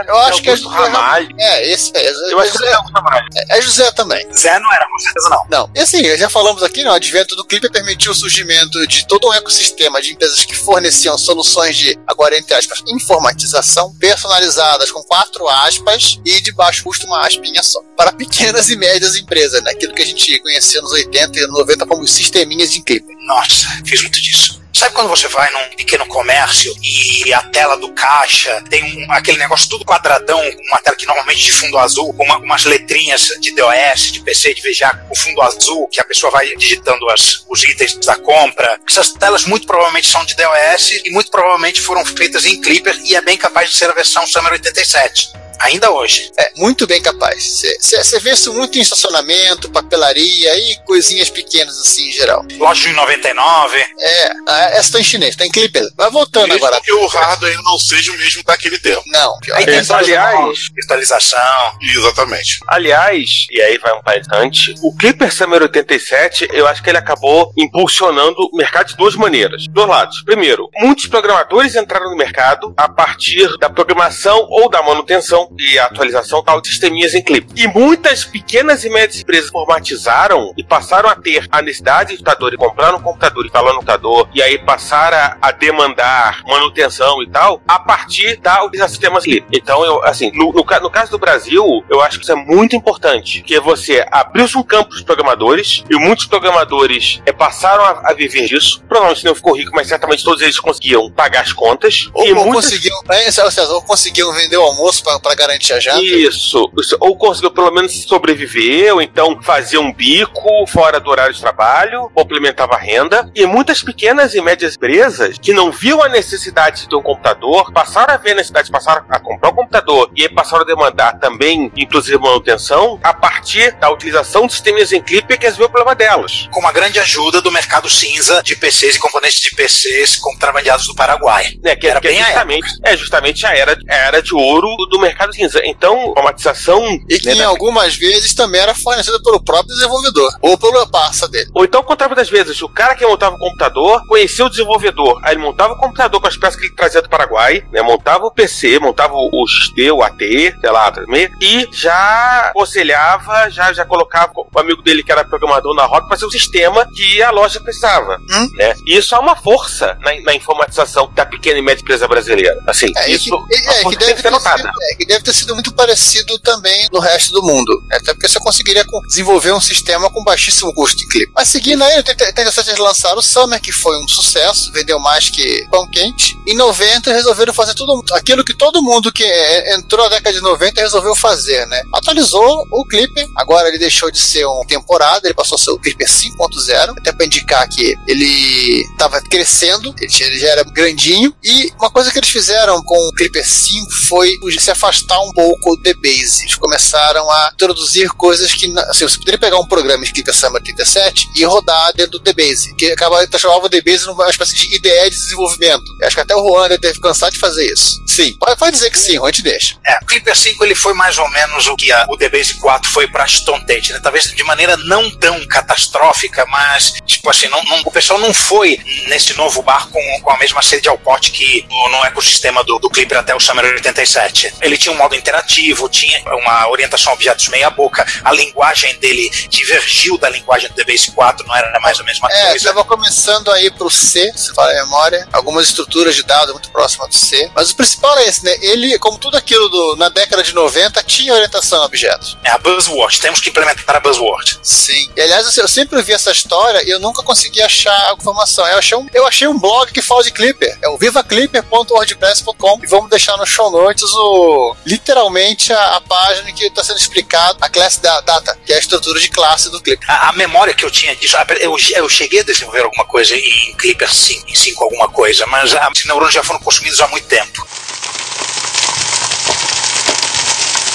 Eu acho que é Augusto Ramalho. É, esse é. Eu acho que José, é Augusto Ramalho. é José também. Zé não era, com certeza não. Não. E assim, já falamos aqui, né, o advento do Clipper permitiu o surgimento de todo um ecossistema de empresas que forneciam soluções de, agora entre aspas, informatização personalizadas com quatro aspas e de baixo custo uma aspinha só. Para pequenas e médias empresas, né? Aquilo que a gente conhecia nos 80 e 90 como sisteminhas de Clipper. Nossa, fiz muito disso. Sabe quando você vai num pequeno comércio e a tela do caixa tem um- aquele negócio tudo quadradão, uma tela que normalmente de fundo azul, com uma- umas letrinhas de DOS, de PC, de VGA, com fundo azul, que a pessoa vai digitando as- os itens da compra. Essas telas muito provavelmente são de DOS e muito provavelmente foram feitas em Clipper e é bem capaz de ser a versão Summer 87. Ainda hoje. É, muito bem capaz. Você vê isso muito em estacionamento, papelaria e coisinhas pequenas assim em geral. Loja de 99. É, essa tá em chinês, tá em Clipper. Vai voltando Mesmo agora. que o hardware não seja o mesmo daquele tempo. Não, pior. Aí tem Isso, aliás, virtualização. Exatamente. Aliás, e aí vai um paisante, o Clipper Summer 87, eu acho que ele acabou impulsionando o mercado de duas maneiras. Dois lados. Primeiro, muitos programadores entraram no mercado a partir da programação ou da manutenção e atualização tal de sisteminhas em Clipper. E muitas pequenas e médias empresas formatizaram e passaram a ter a necessidade de computador e comprar um computador e instalar no computador e aí passaram a, a demandar manutenção e tal a partir da utilização de sistemas Clipper. Então, eu, assim, no, no, no caso do Brasil, eu acho que isso é muito importante, que você abriu-se um campo dos programadores e muitos programadores eh, passaram a, a viver disso. Provavelmente não ficou rico, mas certamente todos eles conseguiam pagar as contas. Ou, e ou muitas conseguiam, é, César, ou conseguiam vender o almoço pra, pra garantir a janta. Isso, isso. Ou conseguiu pelo menos sobreviver, ou então fazia um bico fora do horário de trabalho, complementava a renda. E muitas pequenas e médias empresas que não viam a necessidade de ter um computador, passaram a ver a necessidade, passaram a comprar um computador e aí passaram a demandar também, inclusive manutenção, a partir da utilização de sistemas em Clipper que resolveu o problema delas. com uma grande ajuda do mercado cinza de PCs e componentes de PCs contrabandeados do Paraguai. né, que, Era que é, bem a justamente, é justamente a era, a era de ouro do, do mercado cinza. Então, a. E que né, em da- algumas vezes também era fornecida pelo próprio desenvolvedor. Ou pela parça dele. Ou então, contrário das vezes, o cara que montava o computador conhecia o desenvolvedor. Aí ele montava o computador com as peças que ele trazia do Paraguai, né? Montava o PC, montava o XT, o AT, sei lá, também, e já aconselhava, já, já colocava o amigo dele que era programador na roda para fazer o sistema que a loja precisava. Hum. Né? E isso é uma força na, na informatização da pequena e média empresa brasileira. Assim, É, isso que, é, uma que deve ser ter notada. é, que deve ter sido muito parecido também no resto do mundo. Até porque você conseguiria desenvolver um sistema com baixíssimo custo de clipe. Mas seguindo aí, em 87 eles lançaram o Summer, que foi um sucesso, vendeu mais que pão quente. Em 90 resolveram fazer tudo aquilo que todo mundo que é, entrou na década de 90 resolveu fazer, né? Atualizou o Clipper, agora ele deixou de ser um temporada, ele passou a ser o Clipper 5.0, até para indicar que ele estava crescendo, ele, já era grandinho, e uma coisa que eles fizeram com o Clipper 5 foi se afastar um pouco do base. Eles começaram a introduzir coisas que, assim, você poderia pegar um programa de Clipper Summer 37 e rodar dentro do DBase, que acaba transformava o DBase numa espécie de IDE de desenvolvimento. Eu acho que até o Juan deve ter cansado de fazer isso. Sim, pode, pode dizer que sim, Juan, a gente deixa. É, o Clipper 5 ele foi mais ou menos o que a- o DBase 4 foi para Stone Tate, né? Talvez de maneira não tão catastrófica, mas tipo assim, não, não- o pessoal não foi nesse novo bar com, com a mesma sede ao pote que no, no ecossistema do, do Clipper até o Summer 87. Ele tinha um modo interativo, tinha uma orientação a objetos meia boca, a linguagem dele divergiu da linguagem do DBase 4, não era mais ou menos uma É, coisa. estava começando aí pro C, se fala a memória, algumas estruturas de dados muito próximas do C. Mas o principal é esse, né? Ele, como tudo aquilo do- na década de 90, tinha orientação a objetos. É a buzzword, temos que implementar a buzzword. Sim. E aliás, assim, eu sempre vi essa história e eu nunca consegui achar a informação. Eu achei um, eu achei um blog que fala de Clipper. É o vivaclipper.wordpress.com e vamos deixar no show notes o literalmente a, a página em que está sendo explicado a classe da data, que é a estrutura de classe do Clipper. A, a memória que eu tinha disso, eu, eu cheguei a desenvolver alguma coisa em Clipper 5, em 5 alguma coisa, mas esses neurônios já foram consumidos há muito tempo.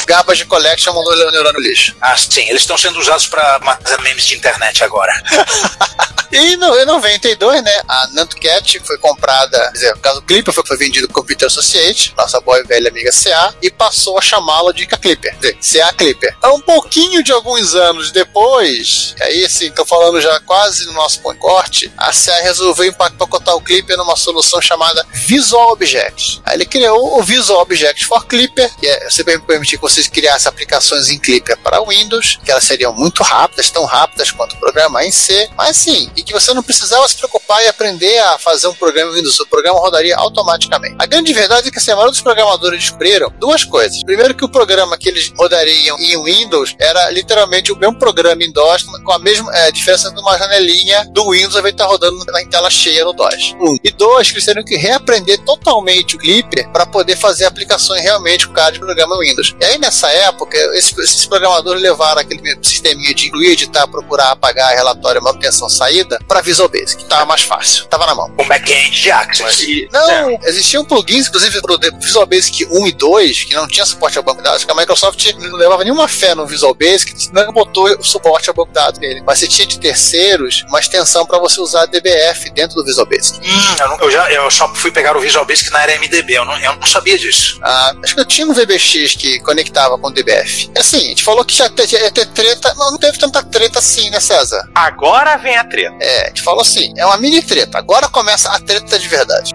Garbage Collection mandou neurônio lixo. Ah, sim, eles estão sendo usados para memes de internet agora. E no, em 92, né, a Nantucket foi comprada, quer dizer, o caso Clipper foi, foi vendido com o Computer Associate, nossa boa e velha amiga CA, e passou a chamá-la de Clipper, quer dizer, CA Clipper. Um pouquinho de alguns anos depois, aí assim, tô falando já quase no nosso corte, a CA resolveu empacotar o Clipper numa solução chamada Visual Objects. Aí ele criou o Visual Objects for Clipper, que é, você permitir que vocês criassem aplicações em Clipper para Windows, que elas seriam muito rápidas, tão rápidas quanto o programa em C, mas sim, e que você não precisava se preocupar em aprender a fazer um programa em Windows, o programa rodaria automaticamente. A grande verdade é que assim, a maioria dos programadores descobriram duas coisas. Primeiro que o programa que eles rodariam em Windows era literalmente o mesmo programa em DOS, com a mesma é, diferença de uma janelinha do Windows de estar rodando na tela cheia no DOS. Um. E dois, que eles teriam que reaprender totalmente o Clipper para poder fazer aplicações realmente com cara de programa Windows. E aí nessa época, esses, esses programadores levaram aquele sisteminha de incluir, editar, procurar, apagar, relatório, manutenção, saída para Visual Basic. Tava mais fácil, tava na mão. Um back-end de Access. Não, É. existiam plugins, inclusive pro Visual Basic 1 e 2, que não tinha suporte ao banco de dados, que a Microsoft não levava nenhuma fé no Visual Basic, não botou suporte ao banco de dados dele. Mas você tinha de terceiros uma extensão para você usar DBF dentro do Visual Basic. Hum, eu, não- eu já eu só fui pegar o Visual Basic na era MDB, eu não, eu não sabia disso. Ah, acho que eu tinha um VBX que conectava com o DBF. É assim, a gente falou que já te- ia ter treta, não, não teve tanta treta assim, né, César? Agora vem a treta. É, a gente falou assim, é uma mini treta. Agora começa a treta de verdade.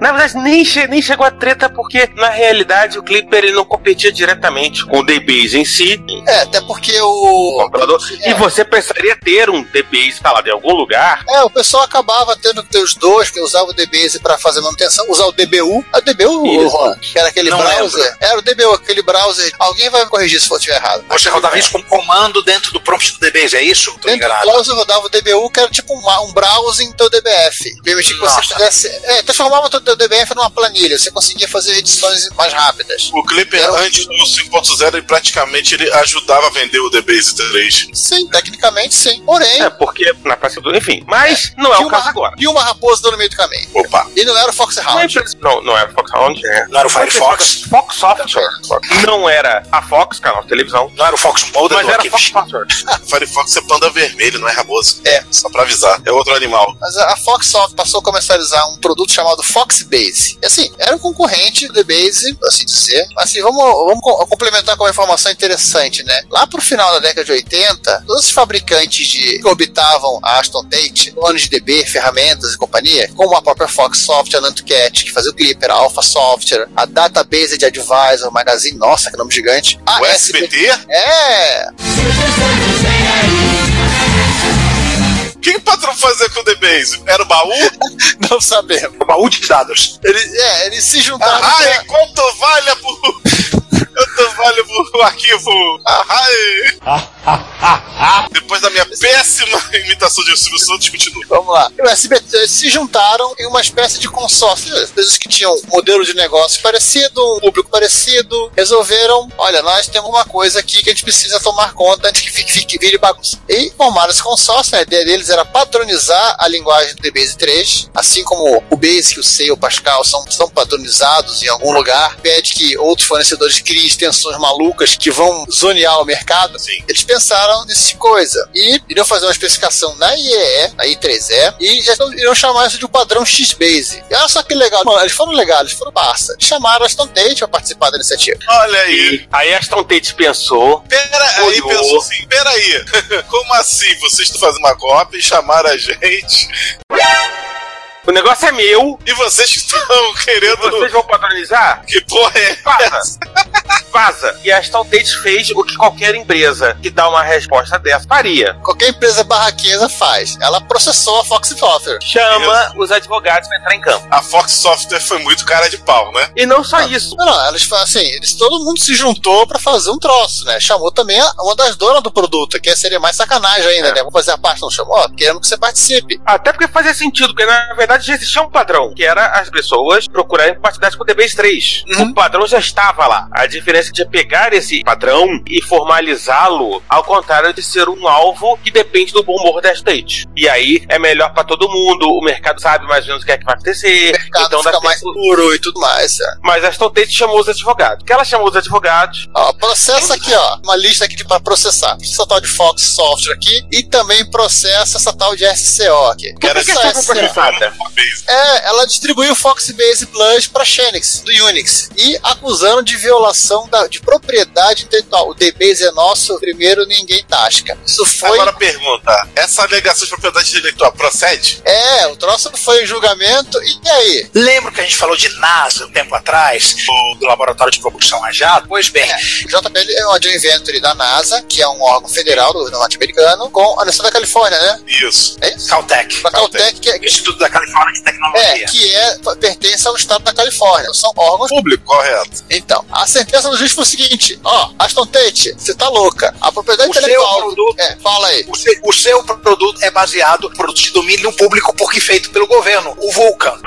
Na verdade, nem, che- nem chegou a treta porque, na realidade, o Clipper ele não competia diretamente com o DBase em si, É, até porque o o. computador, É. e você precisaria ter um DBase instalado em algum lugar. É, o pessoal acabava tendo que ter os dois, que usava o DBase para fazer manutenção, usar o DBU. A DBU, Isso. Juan, que era aquele Não browser. lembro. Era o DBU, aquele browser. Alguém vai me corrigir se eu estiver errado. Você rodava isso com comando dentro do prompt do DBase, é isso? Tô Dentro do browser rodava o DBU, que era tipo um, um browser em teu DBF. Permitia que você fizesse. É, transformava o teu DBF numa planilha. Você conseguia fazer edições mais rápidas. O Clipper, Era antes do 5.0, ele praticamente ele ajudava a vender o DBase 3. Sim, tecnicamente sim. Porém, É, porque na prática do. Enfim, mas não é o caso agora. tinha uma raposa no meio do caminho. Opa. E não era o é Foxhound. empresa- não, não era Foxhound. É. Não era o Firefox? Fox Software. Não era a Fox, canal de televisão. Não era o Fox Model Mas do era. Fox Software. Firefox é panda vermelho, não é raboso. É. Só pra avisar. É outro animal. Mas a a Foxsoft passou a comercializar um produto chamado Foxbase. E assim, era um concorrente do DBase, assim dizer. Mas assim, vamos, vamos co- complementar com uma informação interessante, né? Lá pro final da década de 80, todos os fabricantes de, que orbitavam a Aston Tate, donos de DB, ferramentas e companhia, como a própria Foxsoft, a Nantucket, que fazia o Clipper, a Alpha Software, a Database de Advisor, Magazine, nossa, que nome gigante. A O SBT? É, O que o patrão fazia com o DBase? Era o baú? não sabemos. O baú de dados. Eles, é, eles se juntaram. pra- Ai, quanto vale por. Quanto vale por arquivo? Ai. Depois da minha péssima imitação de Silvio Santos, continua. Vamos lá. E o SBT se juntaram em uma espécie de consórcio. Empresas que tinham um modelo de negócio parecido, um público parecido, resolveram: olha, nós temos uma coisa aqui que a gente precisa tomar conta antes que fique, fique vire bagunça. E formaram esse consórcio. A ideia deles era padronizar a linguagem do DBase 3, assim como o Basic, o C e o Pascal são, são padronizados em algum lugar. Pede que outros fornecedores criem extensões malucas que vão zonear o mercado. Sim. Eles pensaram nesse tipo de coisa. E iriam fazer uma especificação na IEE, na I3E, e já iriam chamar isso de um padrão X-Base. E olha só que legal. Mano, eles foram legais, eles foram massa. Chamaram a Aston Tate para participar da iniciativa. Olha aí. E aí a Aston Tate pensou. Pera aí, pensou assim, pera aí. Como assim? Vocês estão fazendo uma cópia e chamaram a gente O negócio é meu. e vocês estão querendo. Vocês vão padronizar? Que porra é Vaza. Vaza. E a Tate fez o que qualquer empresa que dá uma resposta dessa faria. Qualquer empresa barraquesa faz. Ela processou a Fox Software. Chama os advogados pra entrar em campo. A Fox Software foi muito cara de pau, né? E não só isso. Não, não, eles assim, eles, todo mundo se juntou pra fazer um troço, né? Chamou também a- uma das donas do produto, que seria mais sacanagem ainda, É. né? Vamos fazer a parte, não chamou? Queremos que você participe. Até porque fazia sentido, porque na verdade já existia um padrão, que era as pessoas procurarem partilhar com o DBase 3. Uhum. O padrão já estava lá. A diferença de pegar esse padrão e formalizá-lo, ao contrário de ser um alvo que depende do bom humor da state. E aí é melhor pra todo mundo, o mercado sabe mais ou menos o que é que vai acontecer. O mercado então fica mais tempo- puro e tudo mais. É. Mas a Stone Tate chamou os advogados. Que ela chamou os advogados. Ó, processa aqui, ó. Uma lista aqui pra processar. Essa tal de Fox Software aqui. E também processa essa tal de SCO aqui. Por que, que essa foi SCO? Processada? É, ela distribuiu o Foxbase Plus para Xenix, do Unix, e acusando de violação da- de propriedade intelectual. O DBase é nosso, primeiro ninguém tasca. Isso foi. Agora pergunta: essa alegação de propriedade intelectual procede? É, o troço foi em julgamento, e aí? Lembra que a gente falou de NASA um tempo atrás, do, do Laboratório de Propulsão a Jato? Pois bem, O JPL é um joint venture da NASA, que é um órgão federal do norte-americano, com a Universidade da Califórnia, né? Isso. É isso? Caltech, a Caltech, que é, Instituto da Califórnia de é, Tecnologia. que é, pertence ao estado da Califórnia. São órgãos Público, correto. Então, a sentença do juiz foi o seguinte: ó, Aston Tate, você tá louca. A propriedade O seu intelectual. produto- É, fala aí. O seu, o seu produto é baseado em produto de domínio público porque feito pelo governo, o Vulcan.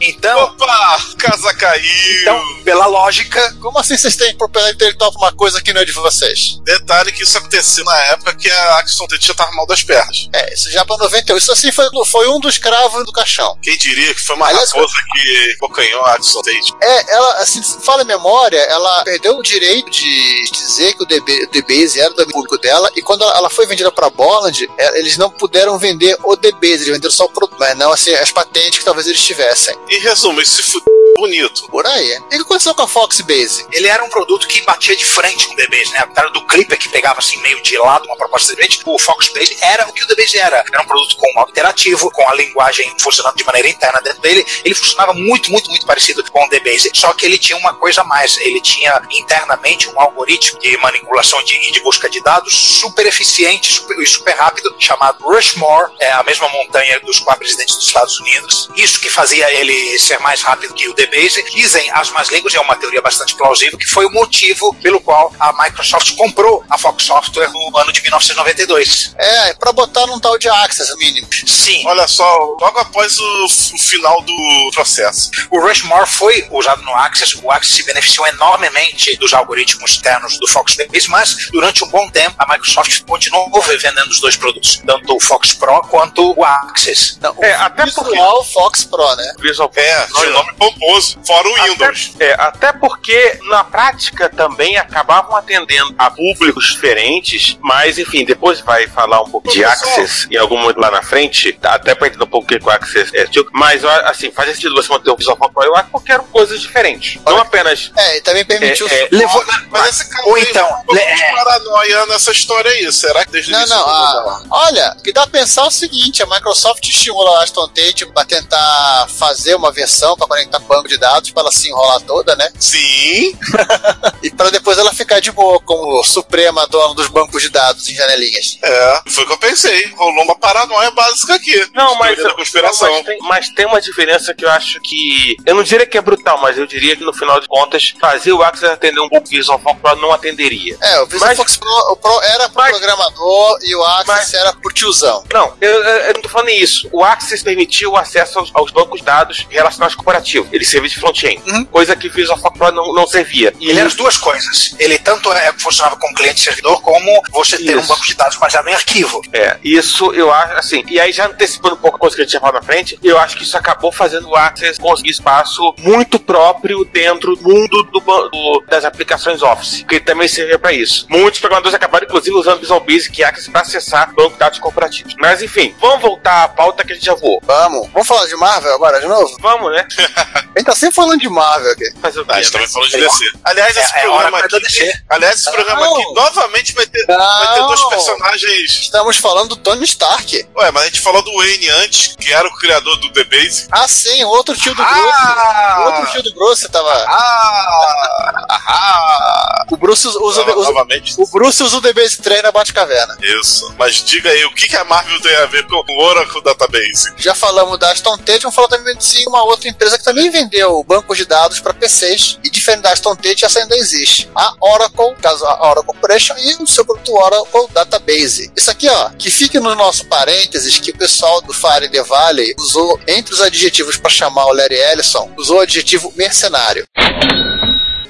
Então, Opa! Casa caiu! então, pela lógica, Como assim vocês têm propriedade intelectual pra uma coisa que não é de vocês? Detalhe que isso aconteceu na época que a Axon Tate já tava mal das pernas. É, isso já pra 91. Isso assim foi, foi um dos cravos do caixão. Quem diria que foi uma Aliás, raposa que bocanhou a Axon Tate? É, ela, assim, se fala em memória, ela perdeu o direito de dizer que o DB, o DBase era do público dela, e quando ela, ela foi vendida pra Bolland, é, eles não puderam vender o DBase, eles venderam só o produto, mas não assim, as patentes que talvez eles tivessem. Em resumo, isso se fudeu bonito. Por aí. O que aconteceu com a Foxbase? ele era um produto que batia de frente com o DBase, né? Cara do Clipper que pegava assim meio de lado uma proposta diferente, o Foxbase era o que o DBase era. Era um produto com modo interativo, com a linguagem funcionando de maneira interna dentro dele. Ele funcionava muito, muito, muito parecido com o DBase. Só que ele tinha uma coisa a mais. Ele tinha internamente um algoritmo de manipulação de, de busca de dados super eficiente super- e super rápido, chamado Rushmore, é a mesma montanha dos quatro presidentes dos Estados Unidos. Isso que fazia ele ser mais rápido que o DBase. Dizem as más línguas, é uma teoria bastante plausível, que foi o motivo pelo qual a Microsoft comprou a Fox Software no ano de 1992. É, pra botar num tal de Access mínimo. Sim, Olha só, logo após o, o final do processo. o Rushmore foi usado no Access, o Access se beneficiou enormemente dos algoritmos internos do Foxbase, mas durante um bom tempo a Microsoft continuou vendendo os dois produtos, tanto o Fox Pro quanto o Access. Não, É, o até porque- visual Fox Pro, né? Visual É, tinha um nome pomposo. Fora o Windows. Até, é, até porque na prática também acabavam atendendo a públicos diferentes, mas enfim, depois vai falar um pouco de Professor. Access em algum momento lá na frente, tá? até pra entender um pouco o que o Access é, tipo, mas assim, faz sentido você manter o Visual Pro eu acho porque eram coisas diferentes. Não apenas. É, e também permitiu. É, é, Levou, Mas esse cara Ou então, um pouco de paranoia nessa história aí. Será que desde o Não, início não, não a- dá? olha, o que dá a pensar é o seguinte: a Microsoft estimula a Aston Tate pra tentar fazer uma versão pra conectar com banco de dados, pra ela se enrolar toda, né? Sim, E pra depois ela ficar de boa como suprema dona dos bancos de dados em janelinhas. é, foi o que eu pensei. Rolou uma paranoia básica aqui. Não, mas, conspiração. mas, tem, mas tem uma diferença que eu acho que. Eu não diria que é brutal, mas eu diria que no final de contas, fazer o Access atender um pouco o Visual Pro não atenderia. É, o Visual Mas- Fox Pro, o Pro era pro Mas- programador e o Access Mas- era pro tiozão. Não, eu, eu, eu não tô falando isso. O Access permitiu o acesso aos, aos bancos de dados relacionados corporativos. Ele servia de front-end, Uhum. coisa que o Visual Pro não, não servia. E Ele era as duas coisas. Ele tanto é, funcionava como cliente servidor, como você ter Isso. um banco de dados baseado em arquivo. É, isso eu acho, assim, e aí já antecipando um pouco a coisa que a gente tinha falado na frente, eu acho que isso acabou fazendo o Access conseguir espaço muito próprio dentro do mundo do, do- das aplicações Office, que também servia para isso. Muitos programadores acabaram, inclusive, usando Visual Basic e Access para acessar banco de dados corporativos. Mas, enfim, vamos voltar à pauta que a gente já voou. Vamos. Vamos falar de Marvel agora de novo? Vamos, né? A gente tá sempre falando de Marvel aqui. Fazer o quê? Ah, a gente né? também falou de DC. Aliás, esse É, é hora programa pra aqui. DC. Aliás, esse programa Não. aqui novamente vai ter, vai ter dois personagens. Estamos falando do Tony Stark. Ué, mas a gente falou do Wayne antes, que era o criador do The Base. Ah, sim, o outro tio do Bruce. Ah! O outro tio do Bruce tava. Ah! Ah! O Bruce usa, Nova- usa- novamente. o Bruce usa o DBase 3 na Batcaverna. Isso. Mas diga aí, o que, que a Marvel tem a ver com o Oracle Database? Já falamos da Aston Tate, vamos falar também de uma outra empresa que também vendeu bancos de dados para PCs. E diferente da Aston Tate, essa ainda existe. A Oracle, caso a Oracle Corporation, e o seu produto Oracle Database. Isso aqui, ó, que fique no nosso parênteses que o pessoal do Fire the Valley usou entre os adjetivos para chamar o Larry Ellison, usou o adjetivo mercenário.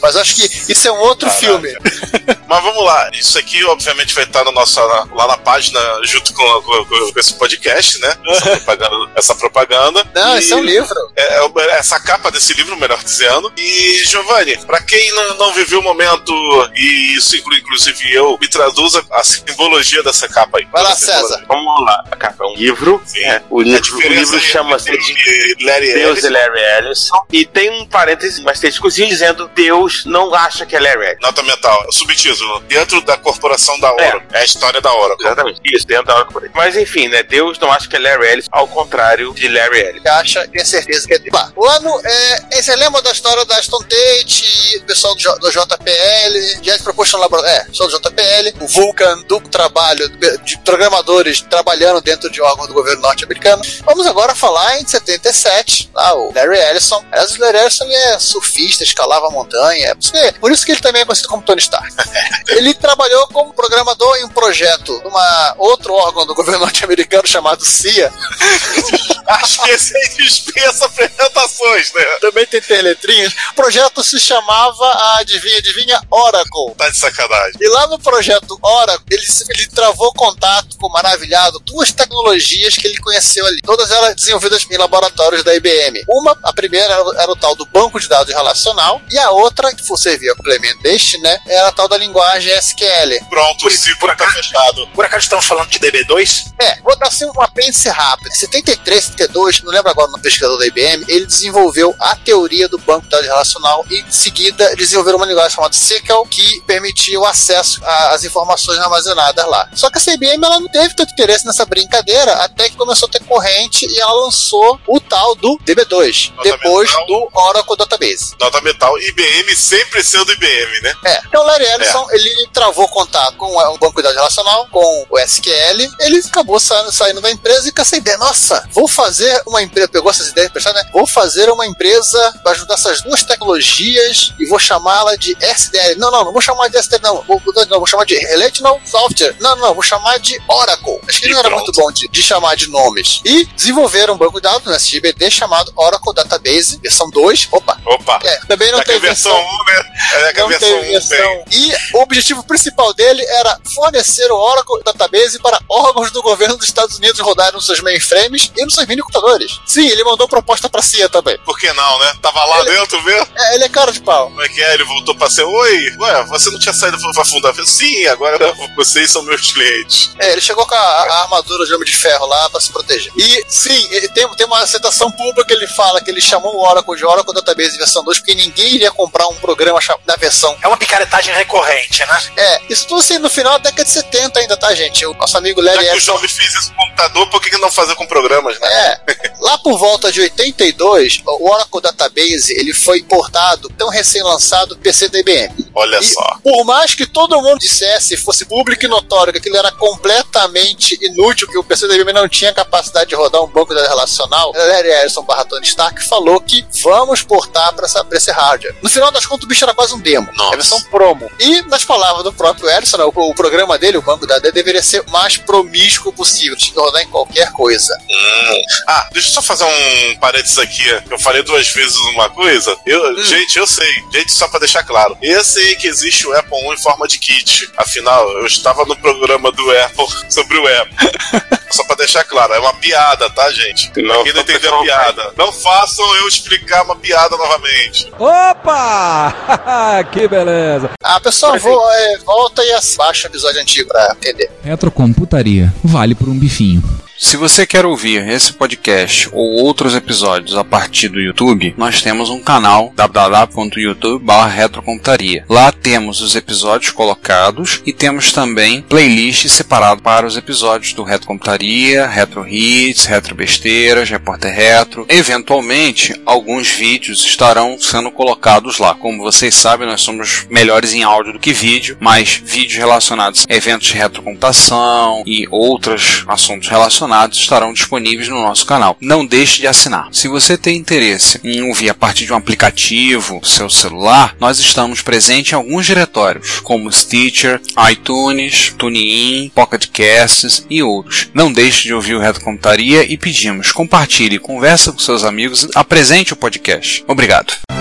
Mas acho que isso é um outro Caraca. filme. Mas vamos lá, isso aqui obviamente vai estar no nosso, lá na página junto com, com- com- esse podcast, né? Essa propaganda. Essa propaganda. Não, E isso é um livro. é- é o- essa capa desse livro, melhor dizendo. E, Giovanni, pra quem não, não viveu o momento, e isso inclui inclusive eu, me traduza a simbologia dessa capa aí. Vai lá. César. Vamos lá. A capa é um livro. Sim. É, o, A livro o livro chama-se de Larry Deus Ellison. e Larry Ellison. E tem um parêntese, um asteriscozinho dizendo Deus não acha que é Larry Ellison. Nota mental, subtítulo. Dentro da corporação da Oracle. É, a história da Oracle. Exatamente. Isso, dentro da hora Mas enfim, né? Deus não acha que é Larry Ellison, ao contrário de Larry Ellison. que acha, tem certeza que é. Lá, o ano é. Você lembra da história da Aston Tate, o pessoal do, J- do JPL, Jet Propulsion Laboratory, é, pessoal do JPL, o Vulcan, do trabalho de programadores trabalhando dentro de órgãos do governo norte-americano. Vamos agora falar em 77, lá, o Larry Ellison. Aliás, o Larry Ellison é surfista, escalava montanha, é por isso que- ele também é conhecido como Tony Stark. ele trabalhou como programador em um projeto uma outro órgão do governo norte-americano chamado CIA, Acho que esse aí dispensa apresentações, né? também tem ter letrinhas. O projeto se chamava, adivinha, adivinha, Oracle. Tá de sacanagem. E lá no projeto Oracle, ele, ele travou contato com maravilhado duas tecnologias que ele conheceu ali. Todas elas desenvolvidas em laboratórios da IBM. Uma, a primeira era o tal do banco de dados relacional, e a outra, que for servir a complemento deste, né, era a tal da linguagem SQL. Pronto, Por- por tá acaso- fechado. Por acaso estamos falando de DB2? É, vou dar assim um apêndice rápido. Em 73, 72, não lembro agora, no pesquisador da IBM, ele desenvolveu a teoria do banco de dados relacional e, em seguida, desenvolveram uma linguagem chamada SQL que permitia o acesso a- às informações armazenadas lá. Só que essa IBM ela não teve tanto interesse nessa brincadeira até que começou a ter corrente e ela lançou o tal do DB2, Nota depois mental. do Oracle Database. Nota metal, IBM sempre sendo IBM, né? É. Então o Larry Ellison, ele travou contato com o banco de dados relacional, com o SQL, ele acabou saindo, saindo da empresa e com essa ideia, nossa, vou fazer uma empresa, pegou essas ideias pensadas, né? Vou fazer uma empresa para ajudar essas duas tecnologias e vou chamá-la de SDL. Não, não, não vou chamar de SDL, não. Vou, não, vou chamar de Relational Software. Não, não, vou chamar de Oracle. Acho que ele não era muito bom de, de chamar de nomes. E desenvolveram um banco de dados no SGBD chamado Oracle Database, versão 2. Opa, Opa. é, também não tem a versão 1, né? É não versão teve 1 versão. E o objetivo principal dele era fornecer o Oracle Database para órgãos do governo dos Estados Unidos rodarem nos seus mainframes e nos seus mini computadores. Sim, ele mandou proposta pra CIA também. Por que não, né? Tava lá Ele- dentro mesmo. É, ele é cara de pau. Como é que é? Ele voltou pra ser, oi, ué, você não tinha saído pra fundar? Eu Sim, agora vocês são meus clientes. É, ele chegou com a, a armadura de homem de ferro lá pra se proteger. E sim, ele tem, tem uma citação pública que ele fala que ele chamou o Oracle de Oracle Database versão 2 porque ninguém iria comprar um programa da versão. É uma picaretagem recorrente, né? É, isso tudo assim no final da década de 70 ainda, tá, gente? O nosso amigo Larry Já que o jovem fez isso com computador, por que não fazer com programas, né? É, lá por volta de 82, o Oracle Database ele foi importado, tão recém-lançado, PC da IBM. Olha E só. por mais que todo mundo dissesse, fosse público e notório, que aquilo era completamente inútil, que o PC da IBM não tinha capacidade de rodar um banco de dados relacional, Larry Ellison barra Tony Stark falou que vamos portar para esse hardware. No final das contas, o bicho era quase um demo. Nossa. É a versão promo. E, nas palavras do próprio Ellison, o, o programa dele, o banco da dados, deveria ser o mais promíscuo possível, que rodar em qualquer coisa. Hum. Ah, deixa eu só fazer um parênteses aqui. Eu falei duas vezes uma coisa. Eu, Gente, eu sei. Gente, só pra deixar claro. Eu sei que existe o Apple 1 em forma de kit. Afinal, eu estava no programa do Apple sobre o Apple. só pra deixar claro. É uma piada, tá, gente? Não, Quem não entendeu a piada. Não façam eu explicar uma piada novamente. Opa! que beleza! Ah, pessoal, vou, é, volta e baixa o episódio antigo pra entender. Retrocomputaria. Vale por um bifinho. Se você quer ouvir esse podcast ou outros episódios a partir do YouTube, nós temos um canal www.youtube.retrocomputaria. Lá temos os episódios colocados e temos também playlist separado para os episódios do Retro Computaria, Retro Hits, Retro Besteiras, Repórter Retro. Eventualmente, alguns vídeos estarão sendo colocados lá. Como vocês sabem, nós somos melhores em áudio do que vídeo, mas vídeos relacionados a eventos de retrocomputação e outros assuntos relacionados estarão disponíveis no nosso canal. Não deixe de assinar. Se você tem interesse em ouvir a partir de um aplicativo seu celular, nós estamos presentes em alguns diretórios, como Stitcher, iTunes, TuneIn, Pocket Casts e outros. Não deixe de ouvir o Reto Computaria e pedimos compartilhe, conversa com seus amigos, apresente o podcast. Obrigado.